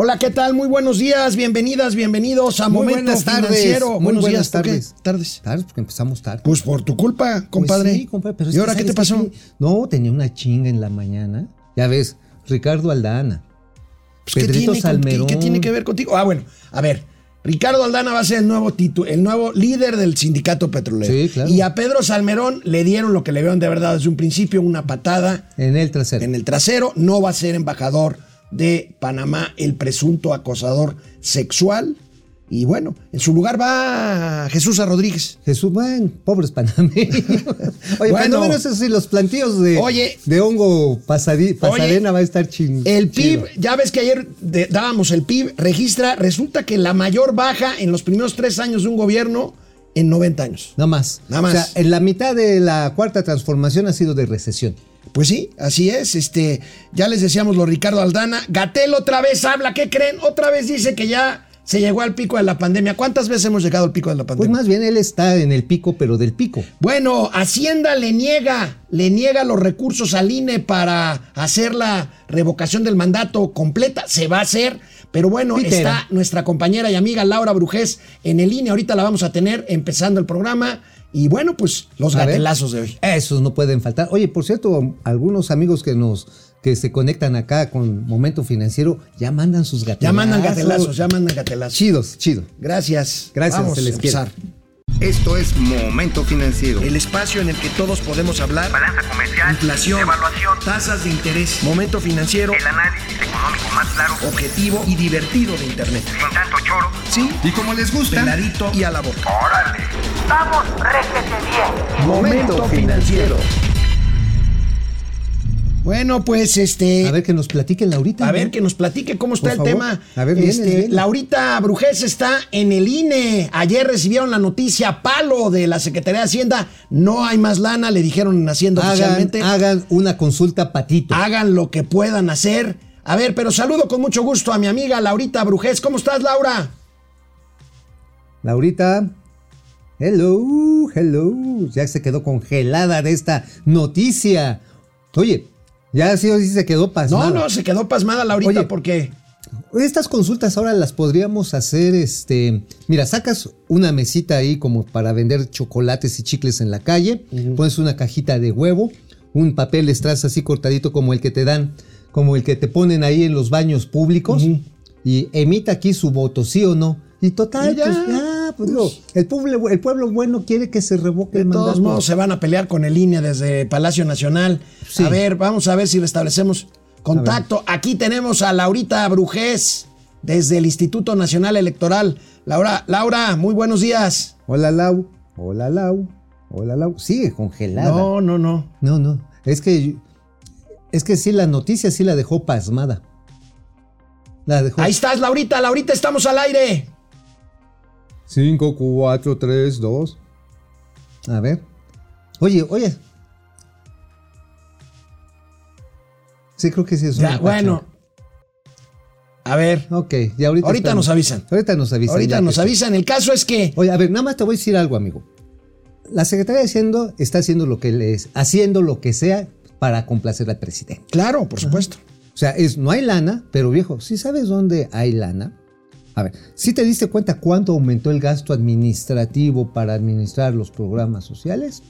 Hola, ¿qué tal? Muy buenos días, bienvenidas, bienvenidos a Muy Momento buenas tardes. Financiero. Muy buenos buenas días, tardes. Tardes. Tardes, porque empezamos tarde. Pues por tu culpa, Pues compadre. sí, compadre, pero es ¿Y ahora qué te ¿sabes pasó? No, tenía una chinga en la mañana. Ya ves, Ricardo Aldana. Pues, ¿qué, Pedrito tiene con- Salmerón. ¿qué tiene que ver contigo? Ah, bueno, a ver. Ricardo Aldana va a ser el nuevo titu- el nuevo líder del sindicato petrolero. Sí, claro. Y a Pedro Salmerón le dieron lo que le dieron de verdad desde un principio, una patada En el trasero. en el trasero. No va a ser embajador de Panamá el presunto acosador sexual. Y bueno, en su lugar va Jesús A. Rodríguez. Jesús, bueno, pobres panameños. Oye, Bueno. menos eso sí, los plantíos de, Oye. de hongo pasadi- pasadena va a estar ching. El PIB, chido. ya ves que ayer de- dábamos el PIB, registra, resulta que la mayor baja en los primeros tres años de un gobierno en 90 años. Nada más. Nada más. O sea, en la mitad de la cuarta transformación ha sido de recesión. Pues sí, así es. Este, ya les decíamos lo Ricardo Aldana. Gatel otra vez habla, ¿qué creen? Otra vez dice que ya se llegó al pico de la pandemia. ¿Cuántas veces hemos llegado al pico de la Pues pandemia? más bien él está en el pico, pero del pico. Bueno, Hacienda le niega, le niega los recursos al INE para hacer la revocación del mandato completa. Se va a hacer, pero bueno, Pitera. está nuestra compañera y amiga Laura Brujés en el INE. Ahorita la vamos a tener empezando el programa. Y bueno, pues los gatelazos de hoy. Esos no pueden faltar. Oye, por cierto, algunos amigos que nos que se conectan acá con Momento Financiero ya mandan sus gatelazos. Ya mandan gatelazos, ya mandan gatelazos. Chidos, chido. Gracias. Gracias, Vamos se les quiere. Esto es Momento Financiero. El espacio en el que todos podemos hablar. balanza comercial, Inflación, evaluación, tasas de interés, momento financiero, el análisis económico más claro, objetivo y divertido de Internet. sin tanto choro. Sí, Y como les gusta, peladito y a la boca. ¡Órale! ¡Vamos, réjete bien! Momento Financiero. Bueno, pues este. A ver que nos platiquen Laurita. A ¿no? ver, que nos platique cómo está Por el favor. tema. A ver, vienes, este. Laurita Brujés está en el INE. Ayer recibieron la noticia palo de la Secretaría de Hacienda. No hay más lana, le dijeron en Hacienda hagan, oficialmente. hagan una consulta patito. Hagan lo que puedan hacer. A ver, pero saludo con mucho gusto a mi amiga Laurita Brujés. ¿Cómo estás, Laura? Laurita. Hello, hello. Ya se quedó congelada de esta noticia. Oye, ya sí sí se quedó No, pasmada. no, se quedó pasmada Laurita Oye. porque. Estas consultas ahora las podríamos hacer, este, mira, sacas una mesita ahí como para vender chocolates y chicles en la calle, pones una cajita de huevo, un papel strass así cortadito como el que te dan, como el que te ponen ahí en los baños públicos y emita aquí su voto, sí o no. Y total, Y ya, pues ya, pues, digo, el, pueblo, el pueblo bueno quiere que se revoque De el todos mandato. modos se van a pelear con el INE desde Palacio Nacional. Sí. A ver, vamos a ver si restablecemos contacto. Aquí tenemos a Laurita Brujés desde el Instituto Nacional Electoral. Laura, Laura, muy buenos días. Hola Lau, hola Lau, hola Lau. Sigue congelada. No, no, no. No, no. Es que. Es que sí, la noticia sí la dejó pasmada. La dejó. Ahí estás, Laurita, Laurita, estamos al aire. 5, 4, 3, 2. A ver. Oye, oye. Sí, creo que sí es Ya, una bueno. A ver. Ok, ya ahorita. Ahorita estamos. nos avisan. Ahorita nos avisan. ahorita nos avisan. El caso es que Oye, a ver, nada más te voy a decir algo, amigo. La Secretaría de Hacienda está haciendo lo que les, haciendo lo que sea para complacer al presidente. Claro, por supuesto. O sea, es, no hay lana, pero viejo, si sabes dónde hay lana, a ver, si te diste cuenta cuánto aumentó el gasto administrativo para administrar los programas sociales?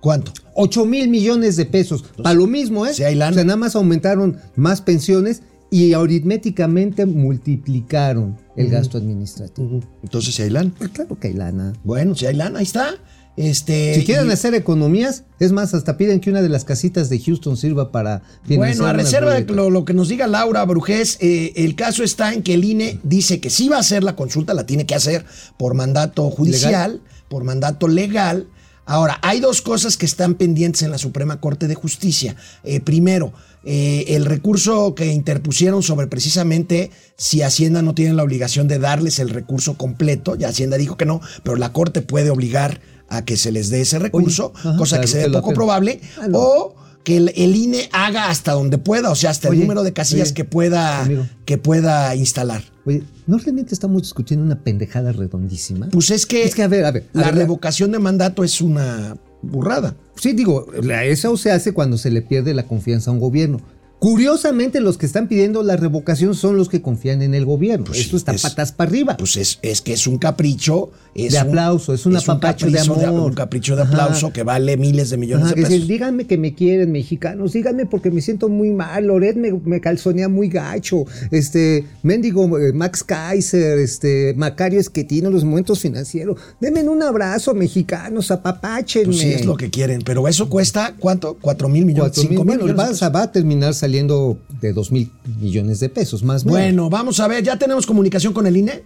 ¿Cuánto? 8 mil millones de pesos. Para lo mismo, ¿eh? Sí hay lana. O sea, nada más aumentaron más pensiones y aritméticamente multiplicaron el gasto administrativo. Entonces, si hay lana. Pues claro que hay lana. Bueno, si hay lana, ahí está. Este, Si quieren y- hacer economías, es más, hasta piden que una de las casitas de Houston sirva para financiar. Bueno, a reserva de lo que nos diga Laura Brujés, eh, el caso está en que el INE dice que sí va a hacer la consulta, la tiene que hacer por mandato judicial, por mandato legal. Ahora, hay dos cosas que están pendientes en la Suprema Corte de Justicia. Eh, primero, eh, el recurso que interpusieron sobre precisamente si Hacienda no tiene la obligación de darles el recurso completo, ya Hacienda dijo que no, pero la Corte puede obligar a que se les dé ese recurso, ajá, cosa que se lo poco probable, Ah, no. o que el, el INE haga hasta donde pueda, o sea, hasta el número de casillas oye, que pueda amigo. que pueda instalar. Oye, ¿no realmente estamos discutiendo una pendejada redondísima? Pues es que, Es que, a ver, a ver, a la ver, revocación de mandato es una burrada. Sí, digo, eso se hace cuando se le pierde la confianza a un gobierno. Curiosamente, los que están pidiendo la revocación son los que confían en el gobierno. Pues Esto sí, está es- patas para arriba. Pues es, es que es un capricho. Es De un- aplauso, es un apapacho de amor. un capricho de Ajá. aplauso que vale miles de millones Ajá, de pesos. díganme que me quieren, mexicanos, díganme porque me siento muy mal, Loret me, me calzonea muy gacho, este, mendigo eh, Max Kaiser, este, Macario Esquetino, los momentos financieros, denme un abrazo, mexicanos, apapáchenme. Pues sí, es lo que quieren. Pero eso cuesta, ¿cuánto? ¿Cuatro mil millones? Cuatro ¿Cinco mil millones? de va, pesos? va a terminar saliendo de dos mil millones de pesos, más o menos. Bueno, vamos a ver, ¿ya tenemos comunicación con el INE?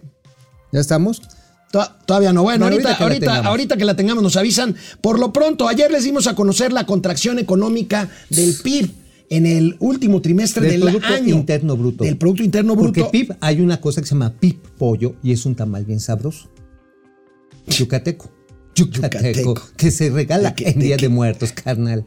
¿Ya estamos? To- Todavía no. Bueno, ahorita, ahorita que la ahorita, tengamos. ahorita que la tengamos nos avisan. Por lo pronto, ayer les dimos a conocer la contracción económica del PIB en el último trimestre Del del, Producto año. Interno Bruto. Del Producto Interno Bruto. Porque PIB hay una cosa que se llama PIB pollo y es un tamal bien sabroso. Yucateco. Yucateco. Yucateco. Que se regala ¿De qué- en Día de Muertos, carnal.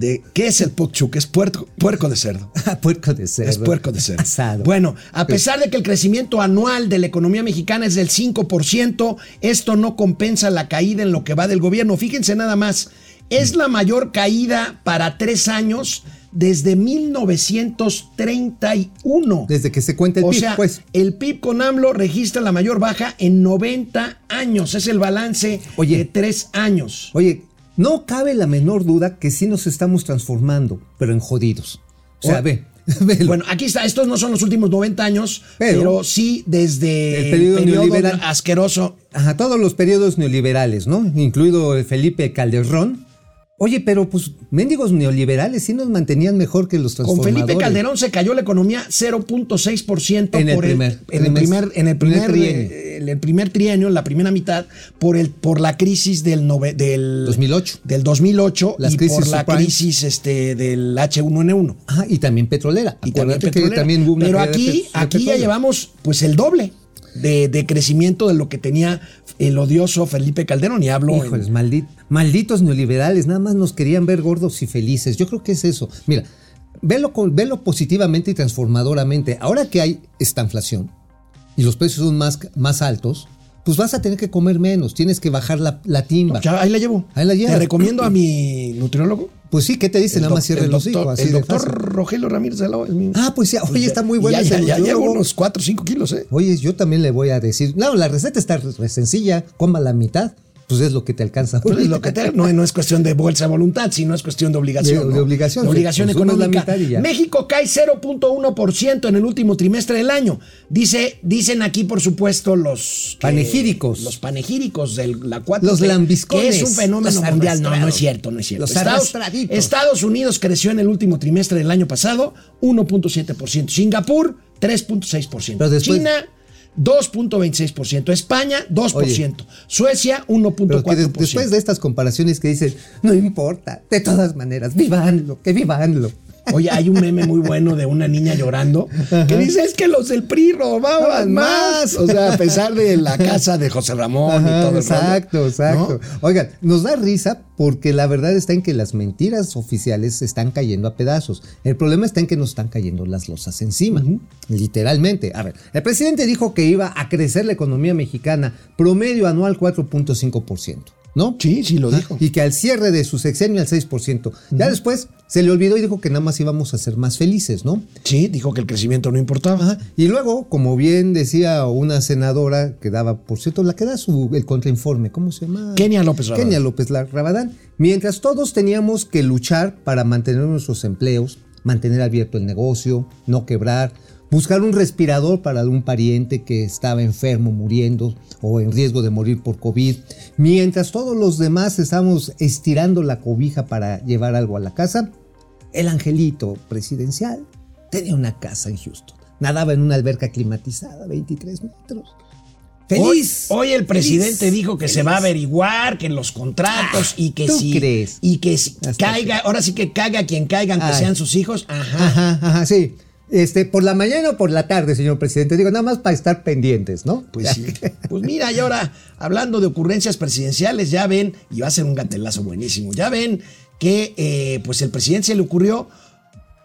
De, ¿Qué es el pokchuk? Es puerco, puerco de cerdo. puerco de cerdo. Es puerco de cerdo. Asado. Bueno, a pesar de que el crecimiento anual de la economía mexicana es del 5%, esto no compensa la caída en lo que va del gobierno. Fíjense nada más, es la mayor caída para tres años desde 1931. Desde que se cuenta el o PIB, sea, pues. el PIB con AMLO registra la mayor baja en 90 años. Es el balance Oye. de tres años. Oye, no cabe la menor duda que sí nos estamos transformando, pero en jodidos. O sea, ve, velo. Bueno, aquí está, estos no son los últimos 90 años, pero, Pero- sí desde El periodo periodo, neoliberal. asqueroso. Ajá, todos los periodos neoliberales, ¿no? Incluido el Felipe Calderón. Oye, pero pues mendigos neoliberales sí nos mantenían mejor que los Con transformadores. Felipe Calderón se cayó la economía 0.6% En primer en el primer en el En el primer trienio. en el primer trienio, en la primera mitad por el por la crisis del nove- del 2008. del 2008 Las y crisis por la subprime. crisis este del H1N1. Ajá, y también petrolera. Y también Acuérdate que petrolera. también Pero aquí, aquí ya llevamos pues el doble de, crecimiento de lo que tenía el odioso Felipe Calderón. Y hablo Híjoles, maldit- malditos neoliberales, nada más nos querían ver gordos y felices. Yo creo que es eso. Mira, velo positivamente y transformadoramente. Ahora que hay esta inflación y los precios son más, más altos, pues vas a tener que comer menos, tienes que bajar la, la timba. Ya, ahí la llevo. Ahí la llevas. Te recomiendo a mi nutriólogo. Pues sí, ¿qué te dice? El Nada más cierre el los doctor- hijos. Así El doctor. Rogelio Ramírez de la es mi- Ah, pues ya, oye, está muy bueno Ya, ya, ya llevo unos 4 o 5 kilos, ¿eh? Oye, yo también le voy a decir, no, la receta está sencilla, coma la mitad, pues es lo que te alcanza. Pues es lo que te- no, no es cuestión de bolsa de voluntad, sino es cuestión de obligación. De- ¿no? de obligación, De obligación la económica. México cae 0.1% en el último trimestre del año. Dice, dicen aquí, por supuesto, los que- Panegíricos. Los panegíricos de la 4 Los lambiscones, Que es un fenómeno mundial. No, no es cierto, no es cierto. Los Estados. Estados Unidos creció en el último trimestre del año pasado 1.7%. Singapur, 3.6%. Pero después- China, 2.26%. España, 2%. Suecia, 1.4%. Pero que des- después de estas comparaciones que dicen, no importa, de todas maneras, vivanlo, que vivanlo. Oye, hay un meme muy bueno de una niña llorando que dice es que los del PRI robaban más. O sea, a pesar de la casa de José Ramón y todo el exacto, rollo, exacto. ¿no? Oigan, nos da risa porque la verdad está en que las mentiras oficiales se están cayendo a pedazos. El problema está en que nos están cayendo las losas encima, literalmente. A ver, el presidente dijo que iba a crecer la economía mexicana promedio anual 4.5%. ¿No? Sí, sí, lo dijo. Y que al cierre de su sexenio al 6%. Ya después se le olvidó y dijo que nada más íbamos a ser más felices, ¿no? Sí, dijo que el crecimiento no importaba. Ajá. Y luego, como bien decía una senadora que daba, por cierto, la que da su, el contrainforme, ¿cómo se llama? Kenia López Rabadán. Kenia López Rabadán. Mientras todos teníamos que luchar para mantener nuestros empleos, mantener abierto el negocio, no quebrar, buscar un respirador para un pariente que estaba enfermo, muriendo o en riesgo de morir por COVID, mientras todos los demás estábamos estirando la cobija para llevar algo a la casa, el angelito presidencial tenía una casa en Houston. Nadaba en una alberca climatizada, 23 metros. Feliz. Hoy, hoy el presidente feliz, dijo que se va a averiguar que en los contratos Ah, y que ¿tú si crees? y que si caiga, ahora sí que caiga quien caiga, aunque Ay. sean sus hijos. Ajá. Ajá, ajá, sí. Este, por la mañana o por la tarde, señor presidente. Digo, nada más para estar pendientes, ¿no? Pues sí. Pues mira, y ahora, hablando de ocurrencias presidenciales, ya ven, y va a ser un gatelazo buenísimo, ya ven que eh, pues el presidente se le ocurrió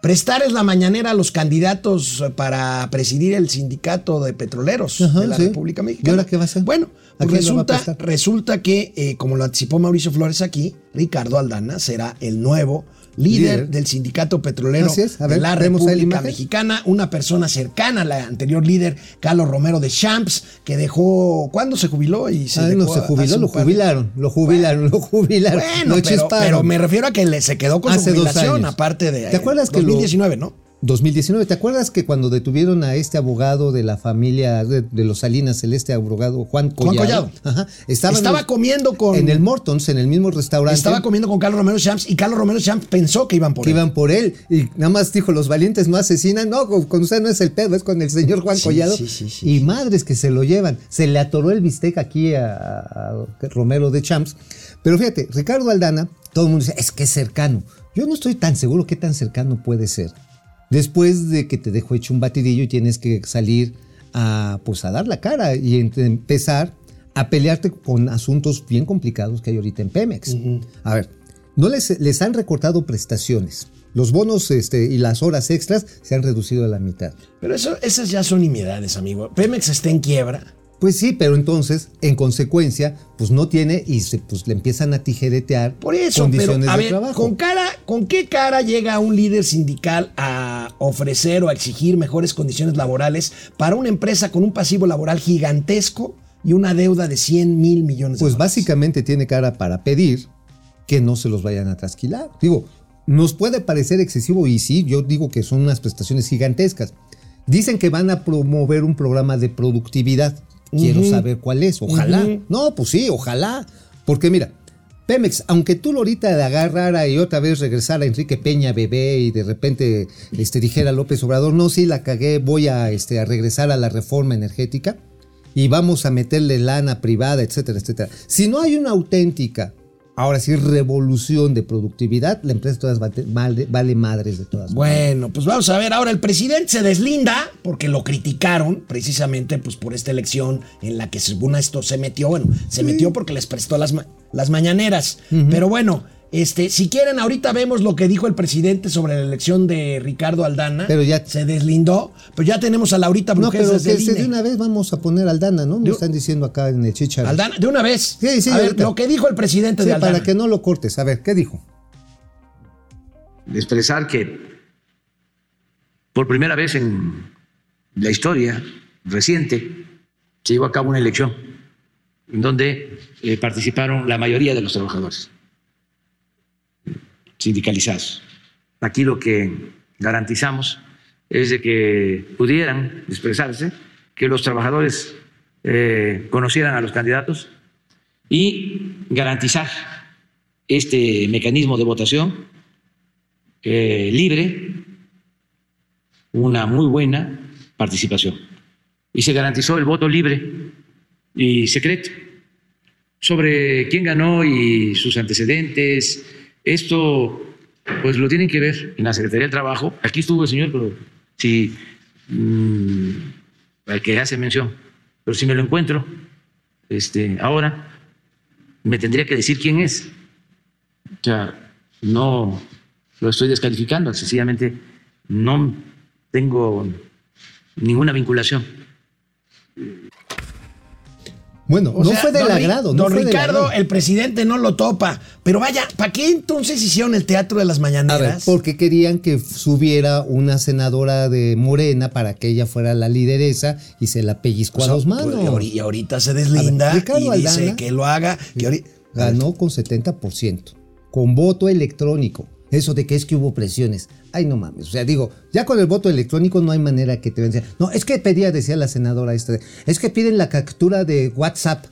prestarles la mañanera a los candidatos para presidir el sindicato de petroleros Ajá, de la sí. República ¿Y Mexicana. ahora qué va a hacer? Bueno, ¿A pues resulta, resulta que, eh, como lo anticipó Mauricio Flores aquí, Ricardo Aldana será el nuevo líder, Líder. del sindicato petrolero Así es. A de ver, la República. Mexicana, una persona cercana a la anterior líder, Carlos Romero de Champs, que dejó, ¿cuándo se jubiló? Y se Ah, no se jubiló, lo jubilaron, lo jubilaron, lo jubilaron. Bueno, pero, pero me refiero a que le, se quedó con Hace su jubilación, aparte de ¿Te acuerdas que lo- 2019, ¿no? 2019, ¿te acuerdas que cuando detuvieron a este abogado de la familia de, de los Salinas, el este abogado Juan Collado? Collado. Ajá, estaba, Estaba en el- comiendo con- En el Mortons, en el mismo restaurante. Estaba comiendo con Carlos Romero Champs y Carlos Romero Champs pensó que iban por que él. iban por él y nada más dijo los valientes no asesinan no con, con usted no es el pedo es con el señor Juan Sí, Collado sí, sí, sí, y madres que se lo llevan se le atoró el bistec aquí a, a Romero de Champs pero fíjate Ricardo Aldana todo el mundo dice es que es cercano yo no estoy tan seguro qué tan cercano puede ser después de que te dejó hecho un batidillo y tienes que salir a pues a dar la cara y empezar a pelearte con asuntos bien complicados que hay ahorita en Pemex. A ver, no les, les han recortado prestaciones. Los bonos este, y las horas extras se han reducido a la mitad. Pero eso, esas ya son nimiedades, amigo. Pemex está en quiebra. Pues sí, pero entonces, en consecuencia, pues no tiene y se, pues le empiezan a tijeretear Por eso, condiciones pero a de ver, trabajo. ¿con, cara, ¿con qué cara llega un líder sindical a ofrecer o a exigir mejores condiciones laborales para una empresa con un pasivo laboral gigantesco y una deuda de 100 mil millones de Pues dólares? básicamente tiene cara para pedir que no se los vayan a trasquilar. Digo, nos puede parecer excesivo y sí, yo digo que son unas prestaciones gigantescas. Dicen que van a promover un programa de productividad. Quiero saber cuál es. Ojalá. No, pues sí, ojalá. Porque mira, Pemex, aunque tú lo ahorita de agarrara y otra vez regresara Enrique Peña bebé y de repente este, dijera López Obrador, no, sí, la cagué, voy a, este, a regresar a la reforma energética y vamos a meterle lana privada, etcétera, etcétera. Si no hay una auténtica, ahora sí, revolución de productividad, la empresa todas vale, vale- vale madres de todas. Bueno, pues vamos a ver. Ahora el presidente se deslinda porque lo criticaron precisamente pues, por esta elección en la que según esto se metió. Bueno, se metió porque les prestó las, ma- las mañaneras. Pero bueno, este, si quieren, ahorita vemos lo que dijo el presidente sobre la elección de Ricardo Aldana. Pero ya- se deslindó. Pero ya tenemos a Laurita No, Brujés pero desde que se- de una vez vamos a poner Aldana, ¿no? Me De- están diciendo acá en el chicharo. Aldana, de una vez. Sí, sí, a ver, ahorita. lo que dijo el presidente Sí, de Aldana. para que no lo cortes. A ver, ¿qué dijo? expresar que por primera vez en la historia reciente se llevó a cabo una elección en donde eh, participaron la mayoría de los trabajadores sindicalizados. Aquí lo que garantizamos es de que pudieran expresarse, que los trabajadores eh, conocieran a los candidatos y garantizar este mecanismo de votación eh, libre, una muy buena participación. Y se garantizó el voto libre y secreto sobre quién ganó y sus antecedentes. Esto, pues lo tienen que ver en la Secretaría del Trabajo. Aquí estuvo el señor, pero si mm, al que hace mención, pero si me lo encuentro, este, ahora me tendría que decir quién es. O sea, no lo estoy descalificando, sencillamente no tengo ninguna vinculación. Bueno, O no sea, fue del agrado. no Don fue Ricardo, agrado. el presidente no lo topa. Pero vaya, ¿para qué entonces hicieron el teatro de las A ver, mañaneras? porque querían que subiera una senadora de Morena para que ella fuera la lideresa y se la pellizcó O sea, a dos manos. pues, y ahori- y ahorita se deslinda ver, Ricardo y dice Aldana- que lo haga. Que Ganó con 70%, con voto electrónico. Eso de que es que hubo presiones. Ay, no mames. O sea, digo, ya con el voto electrónico no hay manera que te vean. No, es que pedía, decía la senadora esta, es que piden la captura de WhatsApp.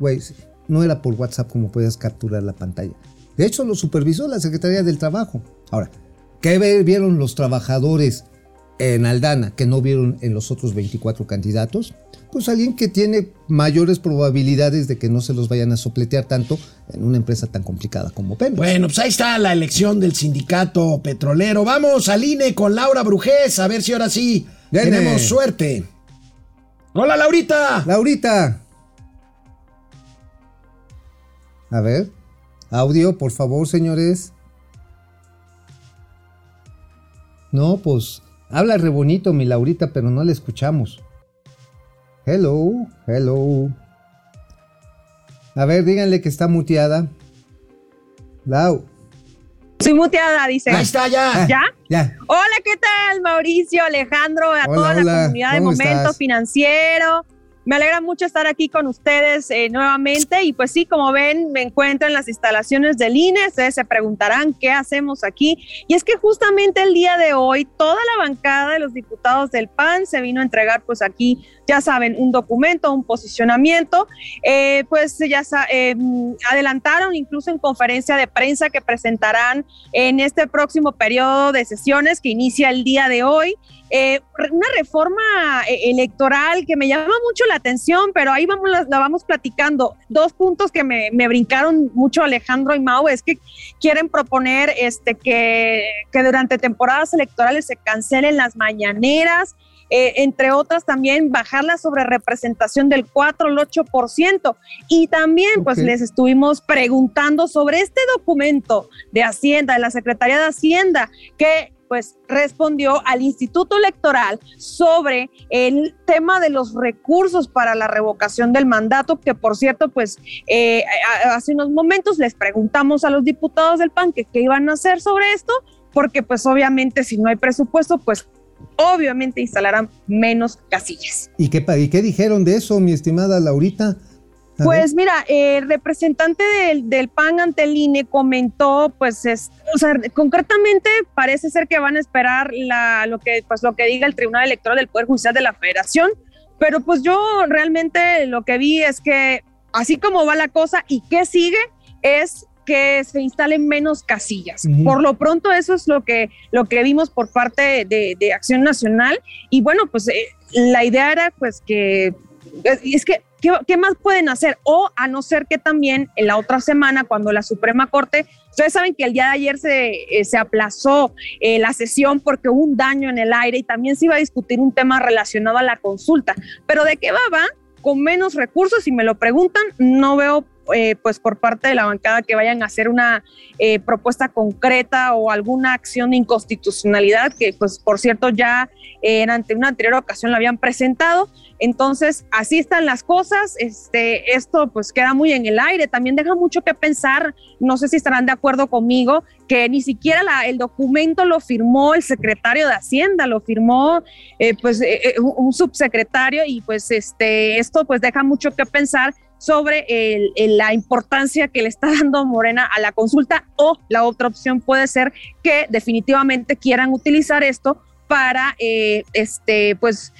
Güey, no era por WhatsApp como puedes capturar la pantalla. De hecho, lo supervisó la Secretaría del Trabajo. Ahora, ¿qué vieron los trabajadores en Aldana que no vieron en los otros 24 candidatos? Pues alguien que tiene mayores probabilidades de que no se los vayan a sopletear tanto en una empresa tan complicada como Pemex. Bueno, pues ahí está la elección del sindicato petrolero. Vamos al INE con Laura Brujés, a ver si ahora sí tenemos suerte. Hola, Laurita. Laurita. A ver, audio, por favor, señores. No, pues habla re bonito mi Laurita, pero no la escuchamos. Hello, hello. A ver, díganle que está muteada. Lau. Soy muteada, dice. Ahí está, ya. ¿Ya? Ya. Hola, ¿qué tal, Mauricio, Alejandro, a Hola, toda la hola, comunidad de ¿cómo Momento estás? Financiero? Me alegra mucho estar aquí con ustedes eh, nuevamente y pues sí, como ven, me encuentro en las instalaciones del INE. Ustedes se preguntarán qué hacemos aquí. Y es que justamente el día de hoy toda la bancada de los diputados del PAN se vino a entregar pues aquí, ya saben, un documento, un posicionamiento. Eh, pues ya eh, adelantaron incluso en conferencia de prensa que presentarán en este próximo periodo de sesiones que inicia el día de hoy. Eh, una reforma eh, electoral que me llama mucho la atención, pero ahí vamos, la, la vamos platicando. Dos puntos que me, me brincaron mucho Alejandro y Mau es que quieren proponer este, que, que durante temporadas electorales se cancelen las mañaneras, eh, entre otras también bajar la sobrerepresentación del 4 al 8%. Y también pues les estuvimos preguntando sobre este documento de Hacienda, de la Secretaría de Hacienda, que pues respondió al Instituto Electoral sobre el tema de los recursos para la revocación del mandato, que por cierto, pues eh, hace unos momentos les preguntamos a los diputados del PAN que qué iban a hacer sobre esto, porque pues obviamente si no hay presupuesto, pues obviamente instalarán menos casillas. ¿Y qué, ¿Y qué dijeron de eso, mi estimada Laurita? A Pues mira, el representante del, del PAN ante el INE comentó, pues, es, o sea, concretamente parece ser que van a esperar la, lo que, pues, lo que diga el Tribunal Electoral del Poder Judicial de la Federación, pero pues yo realmente lo que vi es que así como va la cosa y qué sigue es que se instalen menos casillas. Por lo pronto eso es lo que, lo que vimos por parte de, de Acción Nacional y bueno, pues eh, la idea era pues que es- que, ¿qué, qué más pueden hacer? O a no ser que también en la otra semana, cuando la Suprema Corte, ustedes saben que el día de ayer se, eh, se aplazó eh, la sesión porque hubo un daño en el aire y también se iba a discutir un tema relacionado a la consulta. Pero de qué va, va, con menos recursos, si me lo preguntan, no veo eh, pues por parte de la bancada que vayan a hacer una eh, propuesta concreta o alguna acción de inconstitucionalidad que pues por cierto ya eh, en ante una anterior ocasión la habían presentado. Entonces, así están las cosas. Este, esto pues queda muy en el aire. También deja mucho que pensar. No sé si estarán de acuerdo conmigo que ni siquiera el documento lo firmó el secretario de Hacienda, lo firmó pues un subsecretario y pues este, esto pues deja mucho que pensar sobre el- la importancia que le está dando Morena a la consulta o la otra opción puede ser que definitivamente quieran utilizar esto para eh, este pues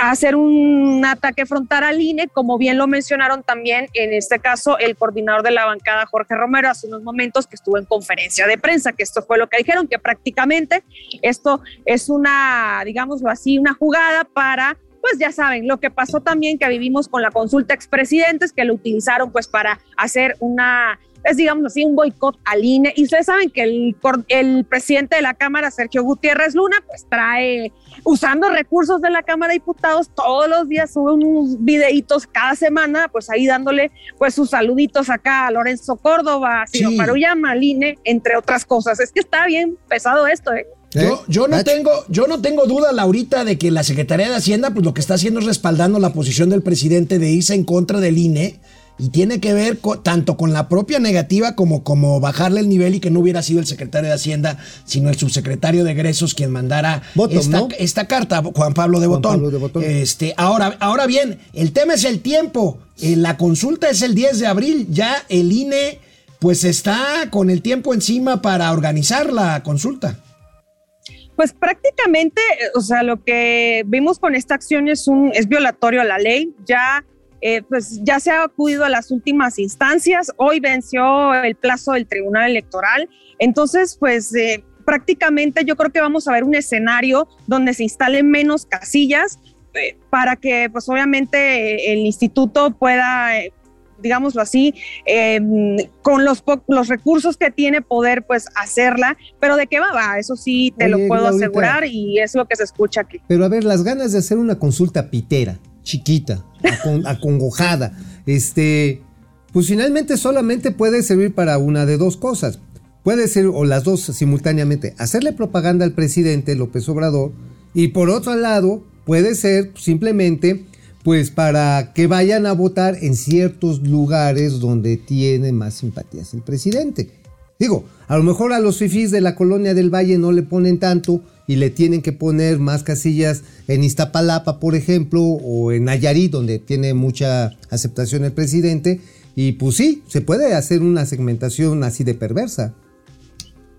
hacer un ataque frontal al INE, como bien lo mencionaron también en este caso el coordinador de la bancada Jorge Romero hace unos momentos que estuvo en conferencia de prensa, que esto fue lo que dijeron, que prácticamente esto es una, digámoslo así, una jugada para pues ya saben, lo que pasó también que vivimos con la consulta expresidentes, que lo utilizaron pues para hacer una, es digamos así, un boicot al INE. Y ustedes saben que el, el presidente de la Cámara, Sergio Gutiérrez Luna, pues trae, usando recursos de la Cámara de Diputados, todos los días sube unos videitos cada semana, pues ahí dándole pues sus saluditos acá a Lorenzo Córdoba, a Ciro Sí. Maruyama, al INE, entre otras cosas. Es que está bien pesado esto, ¿eh? Yo, yo no tengo, yo no tengo duda, Laurita, de que la Secretaría de Hacienda, pues lo que está haciendo es respaldando la posición del presidente de irse en contra del INE y tiene que ver tanto con la propia negativa como como bajarle el nivel y que no hubiera sido el secretario de Hacienda, sino el subsecretario de egresos quien mandara Bottom, esta, ¿no? esta carta, Juan Pablo de Juan Botón. Pablo de Botón. Este, ahora, ahora bien, el tema es el tiempo. Eh, la consulta es el 10 de abril, ya el INE pues está con el tiempo encima para organizar la consulta. Pues prácticamente, o sea, lo que vimos con esta acción es un es violatorio a la ley. Ya, eh, pues ya se ha acudido a las últimas instancias. Hoy venció el plazo del Tribunal Electoral. Entonces, pues eh, prácticamente yo creo que vamos a ver un escenario donde se instalen menos casillas eh, para que, pues obviamente, el instituto pueda digámoslo así, eh, con los, los recursos que tiene poder pues hacerla, pero de qué va, va, eso sí te Oye, lo puedo asegurar y es lo que se escucha aquí. Pero a ver, las ganas de hacer una consulta pitera, chiquita, acon- acongojada, este, pues finalmente solamente puede servir para una de dos cosas. Puede ser, o las dos simultáneamente, hacerle propaganda al presidente López Obrador, y por otro lado, puede ser simplemente, pues para que vayan a votar en ciertos lugares donde tiene más simpatías el presidente. Digo, a lo mejor a los fifís de la colonia del Valle no le ponen tanto y le tienen que poner más casillas en Iztapalapa, por ejemplo, o en Nayarit, donde tiene mucha aceptación el presidente. Y pues sí, se puede hacer una segmentación así de perversa.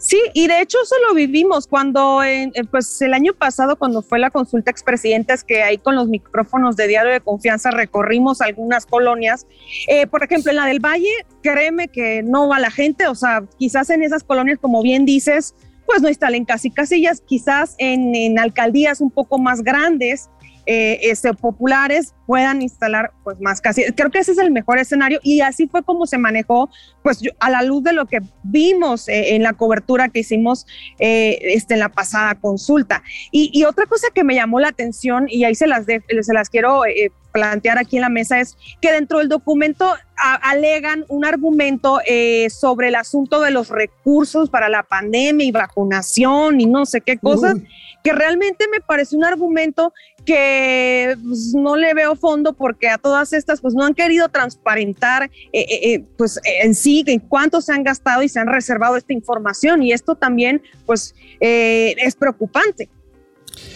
Sí, y de hecho eso lo vivimos cuando, eh, pues el año pasado, cuando fue la consulta expresidentes, que ahí con los micrófonos de Diario de Confianza recorrimos algunas colonias. Eh, por ejemplo, en la del Valle, créeme que no va la gente, o sea, quizás en esas colonias, como bien dices, pues no instalen casi casillas, quizás en, en alcaldías un poco más grandes, eh, este, populares, puedan instalar pues más casillas. Creo que ese es el mejor escenario y así fue como se manejó pues yo- a la luz de lo que vimos eh, en la cobertura que hicimos eh, este, en la pasada consulta. Y, y otra cosa que me llamó la atención, y ahí se las, de- se las quiero eh, plantear aquí en la mesa, es que dentro del documento a- alegan un argumento eh, sobre el asunto de los recursos para la pandemia y vacunación y no sé qué cosas, que realmente me parece un argumento que pues, no le veo fondo porque a todas estas pues no han querido transparentar eh, eh, eh, pues eh, en sí en cuánto se han gastado y se han reservado esta información y esto también pues eh, es preocupante.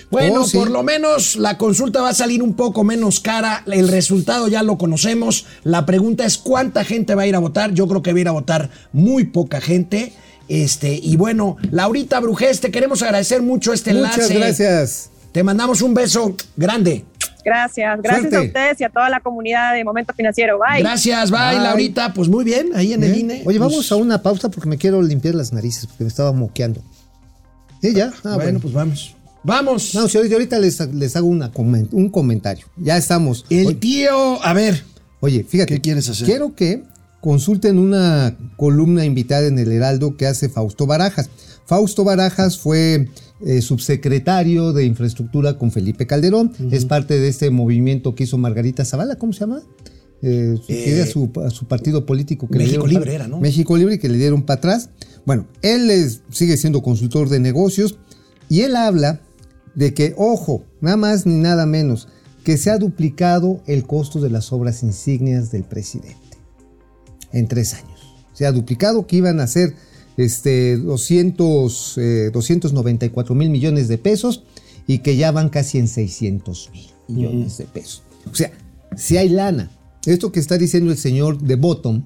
Bueno, Oh, sí. por lo menos la consulta va a salir un poco menos cara. El resultado ya lo conocemos. La pregunta es cuánta gente va a ir a votar. Yo creo que va a ir a votar muy poca gente. Este, y bueno, Laurita Brujés, te queremos agradecer mucho este enlace. Muchas gracias. Te mandamos un beso grande. Gracias, gracias Suerte. a ustedes y a toda la comunidad de Momento Financiero. Bye. Gracias, bye, Bye. Laurita. Pues muy bien, ahí en el. INE. Oye, Pues, vamos a una pausa porque me quiero limpiar las narices porque me estaba moqueando. ¿Sí, ya? Ah, bueno, pues vamos. Vamos. No, si ahorita- ahorita les, les hago una un comentario. Ya estamos. el Oye, tío, a ver. Oye, fíjate. ¿Qué quieres hacer? Quiero que consulten una columna invitada en el Heraldo que hace Fausto Barajas. Fausto Barajas fue eh, subsecretario de Infraestructura con Felipe Calderón. Es parte de este movimiento que hizo Margarita Zavala, ¿cómo se llama? Eh, su- Eh, que era su, a su partido político que México Libre era, ¿no? México Libre que le dieron para atrás. Bueno, él es- sigue siendo consultor de negocios y él habla de que, ojo, nada más ni nada menos, que se ha duplicado el costo de las obras insignias del presidente en tres años. Se ha duplicado que iban a ser este, 200, eh, 294 mil millones de pesos y que ya van casi en 600 mil millones de pesos. O sea, si hay lana. Esto que está diciendo el señor de Bottom,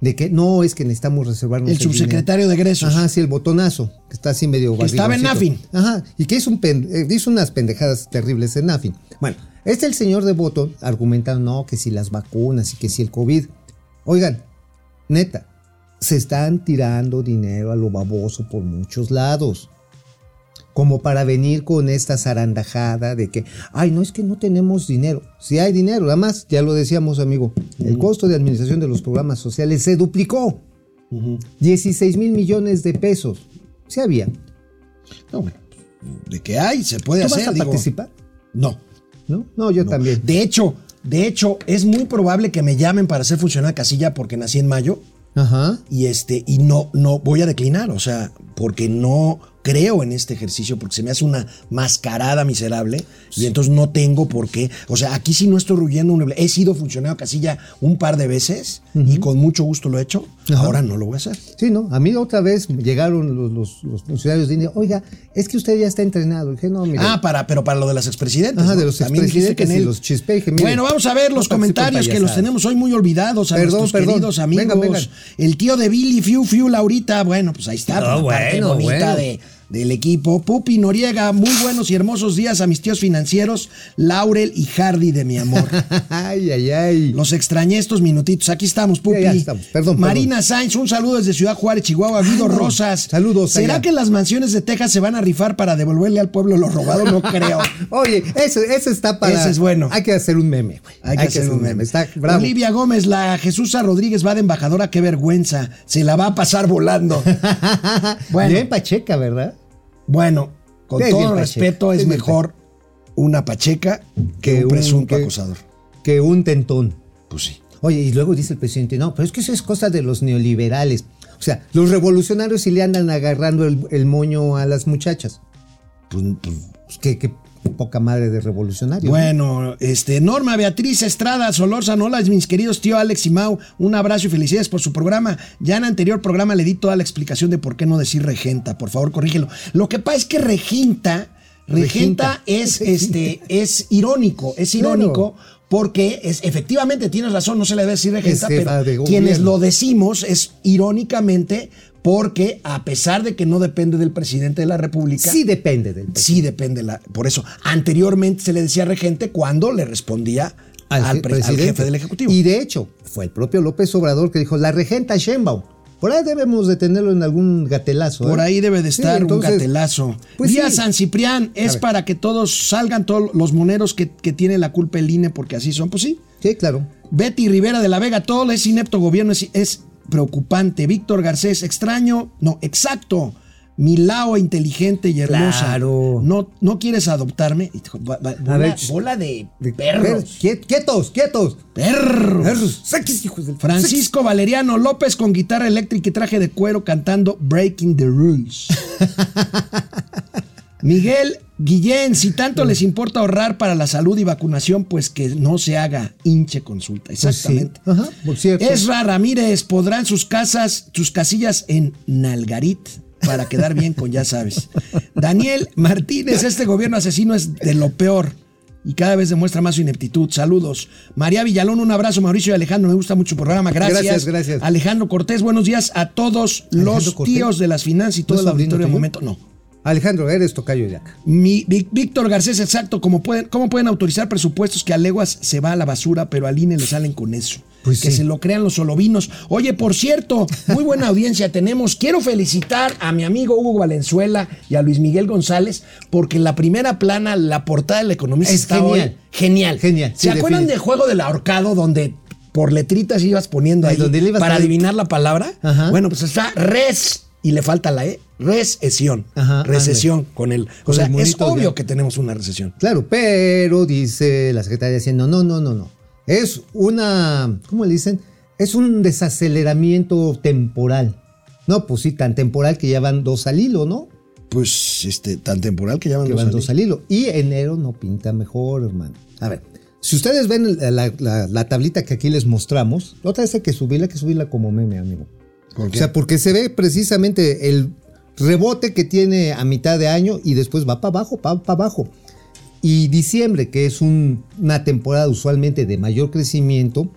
de que no es que necesitamos reservarnos El subsecretario de egresos. Ajá, sí, el botonazo, que está así medio Que estaba en barrigoncito. Ajá, y que hizo, un pen- eh, hizo unas pendejadas terribles en Nafin. Bueno, este el señor de Bottom argumenta, no, que si las vacunas y que si el COVID. Oigan, neta, se están tirando dinero a lo baboso por muchos lados. Como para venir con esta zarandajada de que, ay, no es que no tenemos dinero. Si hay dinero, además, ya lo decíamos, amigo, el costo de administración de los programas sociales se duplicó. 16 mil millones de pesos. Sí había. No, bueno, de que hay, se puede ¿Tú vas hacer. a digo. participar? No. ¿No? No, yo no. también. De hecho, de hecho, es muy probable que me llamen para hacer funcionar casilla porque nací en mayo Ajá. y este y no no voy a declinar, o sea, porque no creo en este ejercicio porque se me hace una mascarada miserable y entonces no tengo por qué, o sea, aquí sí no estoy ruyendo un he sido funcionario casilla un par de veces y con mucho gusto lo he hecho, Ajá. ahora no lo voy a hacer. Sí, ¿no? A mí otra vez llegaron los, los- los funcionarios de India. Oiga, es que usted ya está entrenado. Dije, no, mire. Ah, para, pero para lo de las expresidentes. Ajá, ¿no? de los expresidentes que en los chispe. Dije, mire, Bueno, vamos a ver los no comentarios que los tenemos hoy muy olvidados a Perdón, nuestros perdón. queridos amigos. Vengan, vengan. El tío de Billy Fiu Fiu Laurita, bueno, pues ahí está, Ah, por la parte bueno, bonita bueno. de del equipo. Pupi Noriega, muy buenos y hermosos días a mis tíos financieros, Laurel y Hardy de mi amor. ay, ay, ay. Los extrañé estos minutitos. Aquí estamos, Pupi. Ya, ya estamos. Perdón, Marina Sainz, un saludo desde Ciudad Juárez, Chihuahua. Guido no. Rosas. Saludos ¿Será allá. que las mansiones de Texas se van a rifar para devolverle al pueblo lo robado? No creo. Oye, ese, ese está para. Ese es bueno. Hay que hacer un meme, güey. Hay que hacer un meme. Está bravo. Olivia Gómez, la Jesusa Rodríguez va de embajadora, qué vergüenza. Se la va a pasar volando. Bueno. Bien Pacheca, ¿verdad? Bueno, con todo respeto, es mejor una pacheca que, Que un un- presunto que- acosador. Que un tentón. Pues sí. Oye, y luego dice el presidente, no, pero es que eso es cosa de los neoliberales. O sea, los revolucionarios sí le andan agarrando el, el moño a las muchachas. Pues, pues, ¿qué, qué, poca madre de revolucionario. ¿no? Bueno, este, Norma Beatriz Estrada Solórzano, hola mis queridos tío Alex y Mau, un abrazo y felicidades por su programa. Ya en anterior programa le di toda la explicación de por qué no decir regenta, por favor corrígelo. Lo que pasa es que regenta, regenta, Regenta. es, este, es irónico, es Claro. irónico. Porque es, efectivamente tienes razón, no se le debe decir regenta, de pero quienes lo decimos es irónicamente porque a pesar de que no depende del presidente de la República, Sí depende del Sí, depende. La, por eso, anteriormente se le decía regente cuando le respondía al, al, pre- al presidente. jefe del Ejecutivo. Y de hecho, fue el propio López Obrador que dijo, la regenta Sheinbaum. Por ahí debemos de tenerlo en algún gatelazo. por ¿eh? ahí debe de Sí, estar entonces, un gatelazo. pues Día sí. San Ciprián es para que todos salgan, todos los moneros que, que tiene la culpa el INE, porque así son. Pues sí. Sí, claro. Betty Rivera de la Vega, todo ese inepto gobierno es, es preocupante. Víctor Garcés, extraño, no, exacto. Milao inteligente y hermosa. Claro. No, no quieres adoptarme. Bola, ver, bola de, perros. Quiet- Quietos, quietos. Perros. Perros. Francisco Valeriano López con guitarra eléctrica y traje de cuero cantando Breaking the Rules. Miguel Guillén, si tanto les importa ahorrar para la salud y vacunación, pues que no se haga hinche consulta. Pues sí. Exactamente. Ajá, por cierto. Esra Ramírez, podrán sus casas, sus casillas en Nalgarit para quedar bien con ya sabes. Daniel Martínez, este gobierno asesino es de lo peor y cada vez demuestra más su ineptitud. Saludos. María Villalón, un abrazo. Mauricio y Alejandro, me gusta mucho el programa. Gracias. Gracias, gracias. Alejandro Cortés, buenos días a todos Alejandro los Cortés. tíos de las finanzas y todo ¿No es el auditorio de momento. No. Alejandro, eres tocayo de acá. Mi, Víctor Garcés, exacto. ¿cómo pueden, ¿Cómo pueden autorizar presupuestos que a leguas se va a la basura, pero al INE le salen con eso? Pues que sí. se lo crean los solovinos. Oye, por cierto, muy buena audiencia tenemos. Quiero felicitar a mi amigo Hugo Valenzuela y a Luis Miguel González, porque en la primera plana, la portada del Economista Es está genial. hoy genial. Genial, ¿Se sí, acuerdan del juego del ahorcado donde por letritas ibas poniendo Ahí donde para adivinar la palabra? Ajá. Bueno, pues está res y le falta la E. Recesión. Ajá, recesión con el. O sea, es obvio de- que tenemos una recesión. Claro, pero dice la secretaria diciendo, no, no, no, no. Es una, ¿cómo le dicen? Es un desaceleramiento temporal. No, pues sí, tan temporal que ya van dos al hilo, ¿no? Pues este, tan temporal que ya van que dos van al dos al hilo. Y enero no pinta mejor, hermano. A ver, si ustedes ven la, la- la tablita que aquí les mostramos, otra vez hay que subirla, hay que subirla como meme, amigo. ¿Por O sea, porque se ve precisamente el rebote que tiene a mitad de año y después va para abajo, para abajo. Y diciembre, que es un- una temporada usualmente de mayor crecimiento,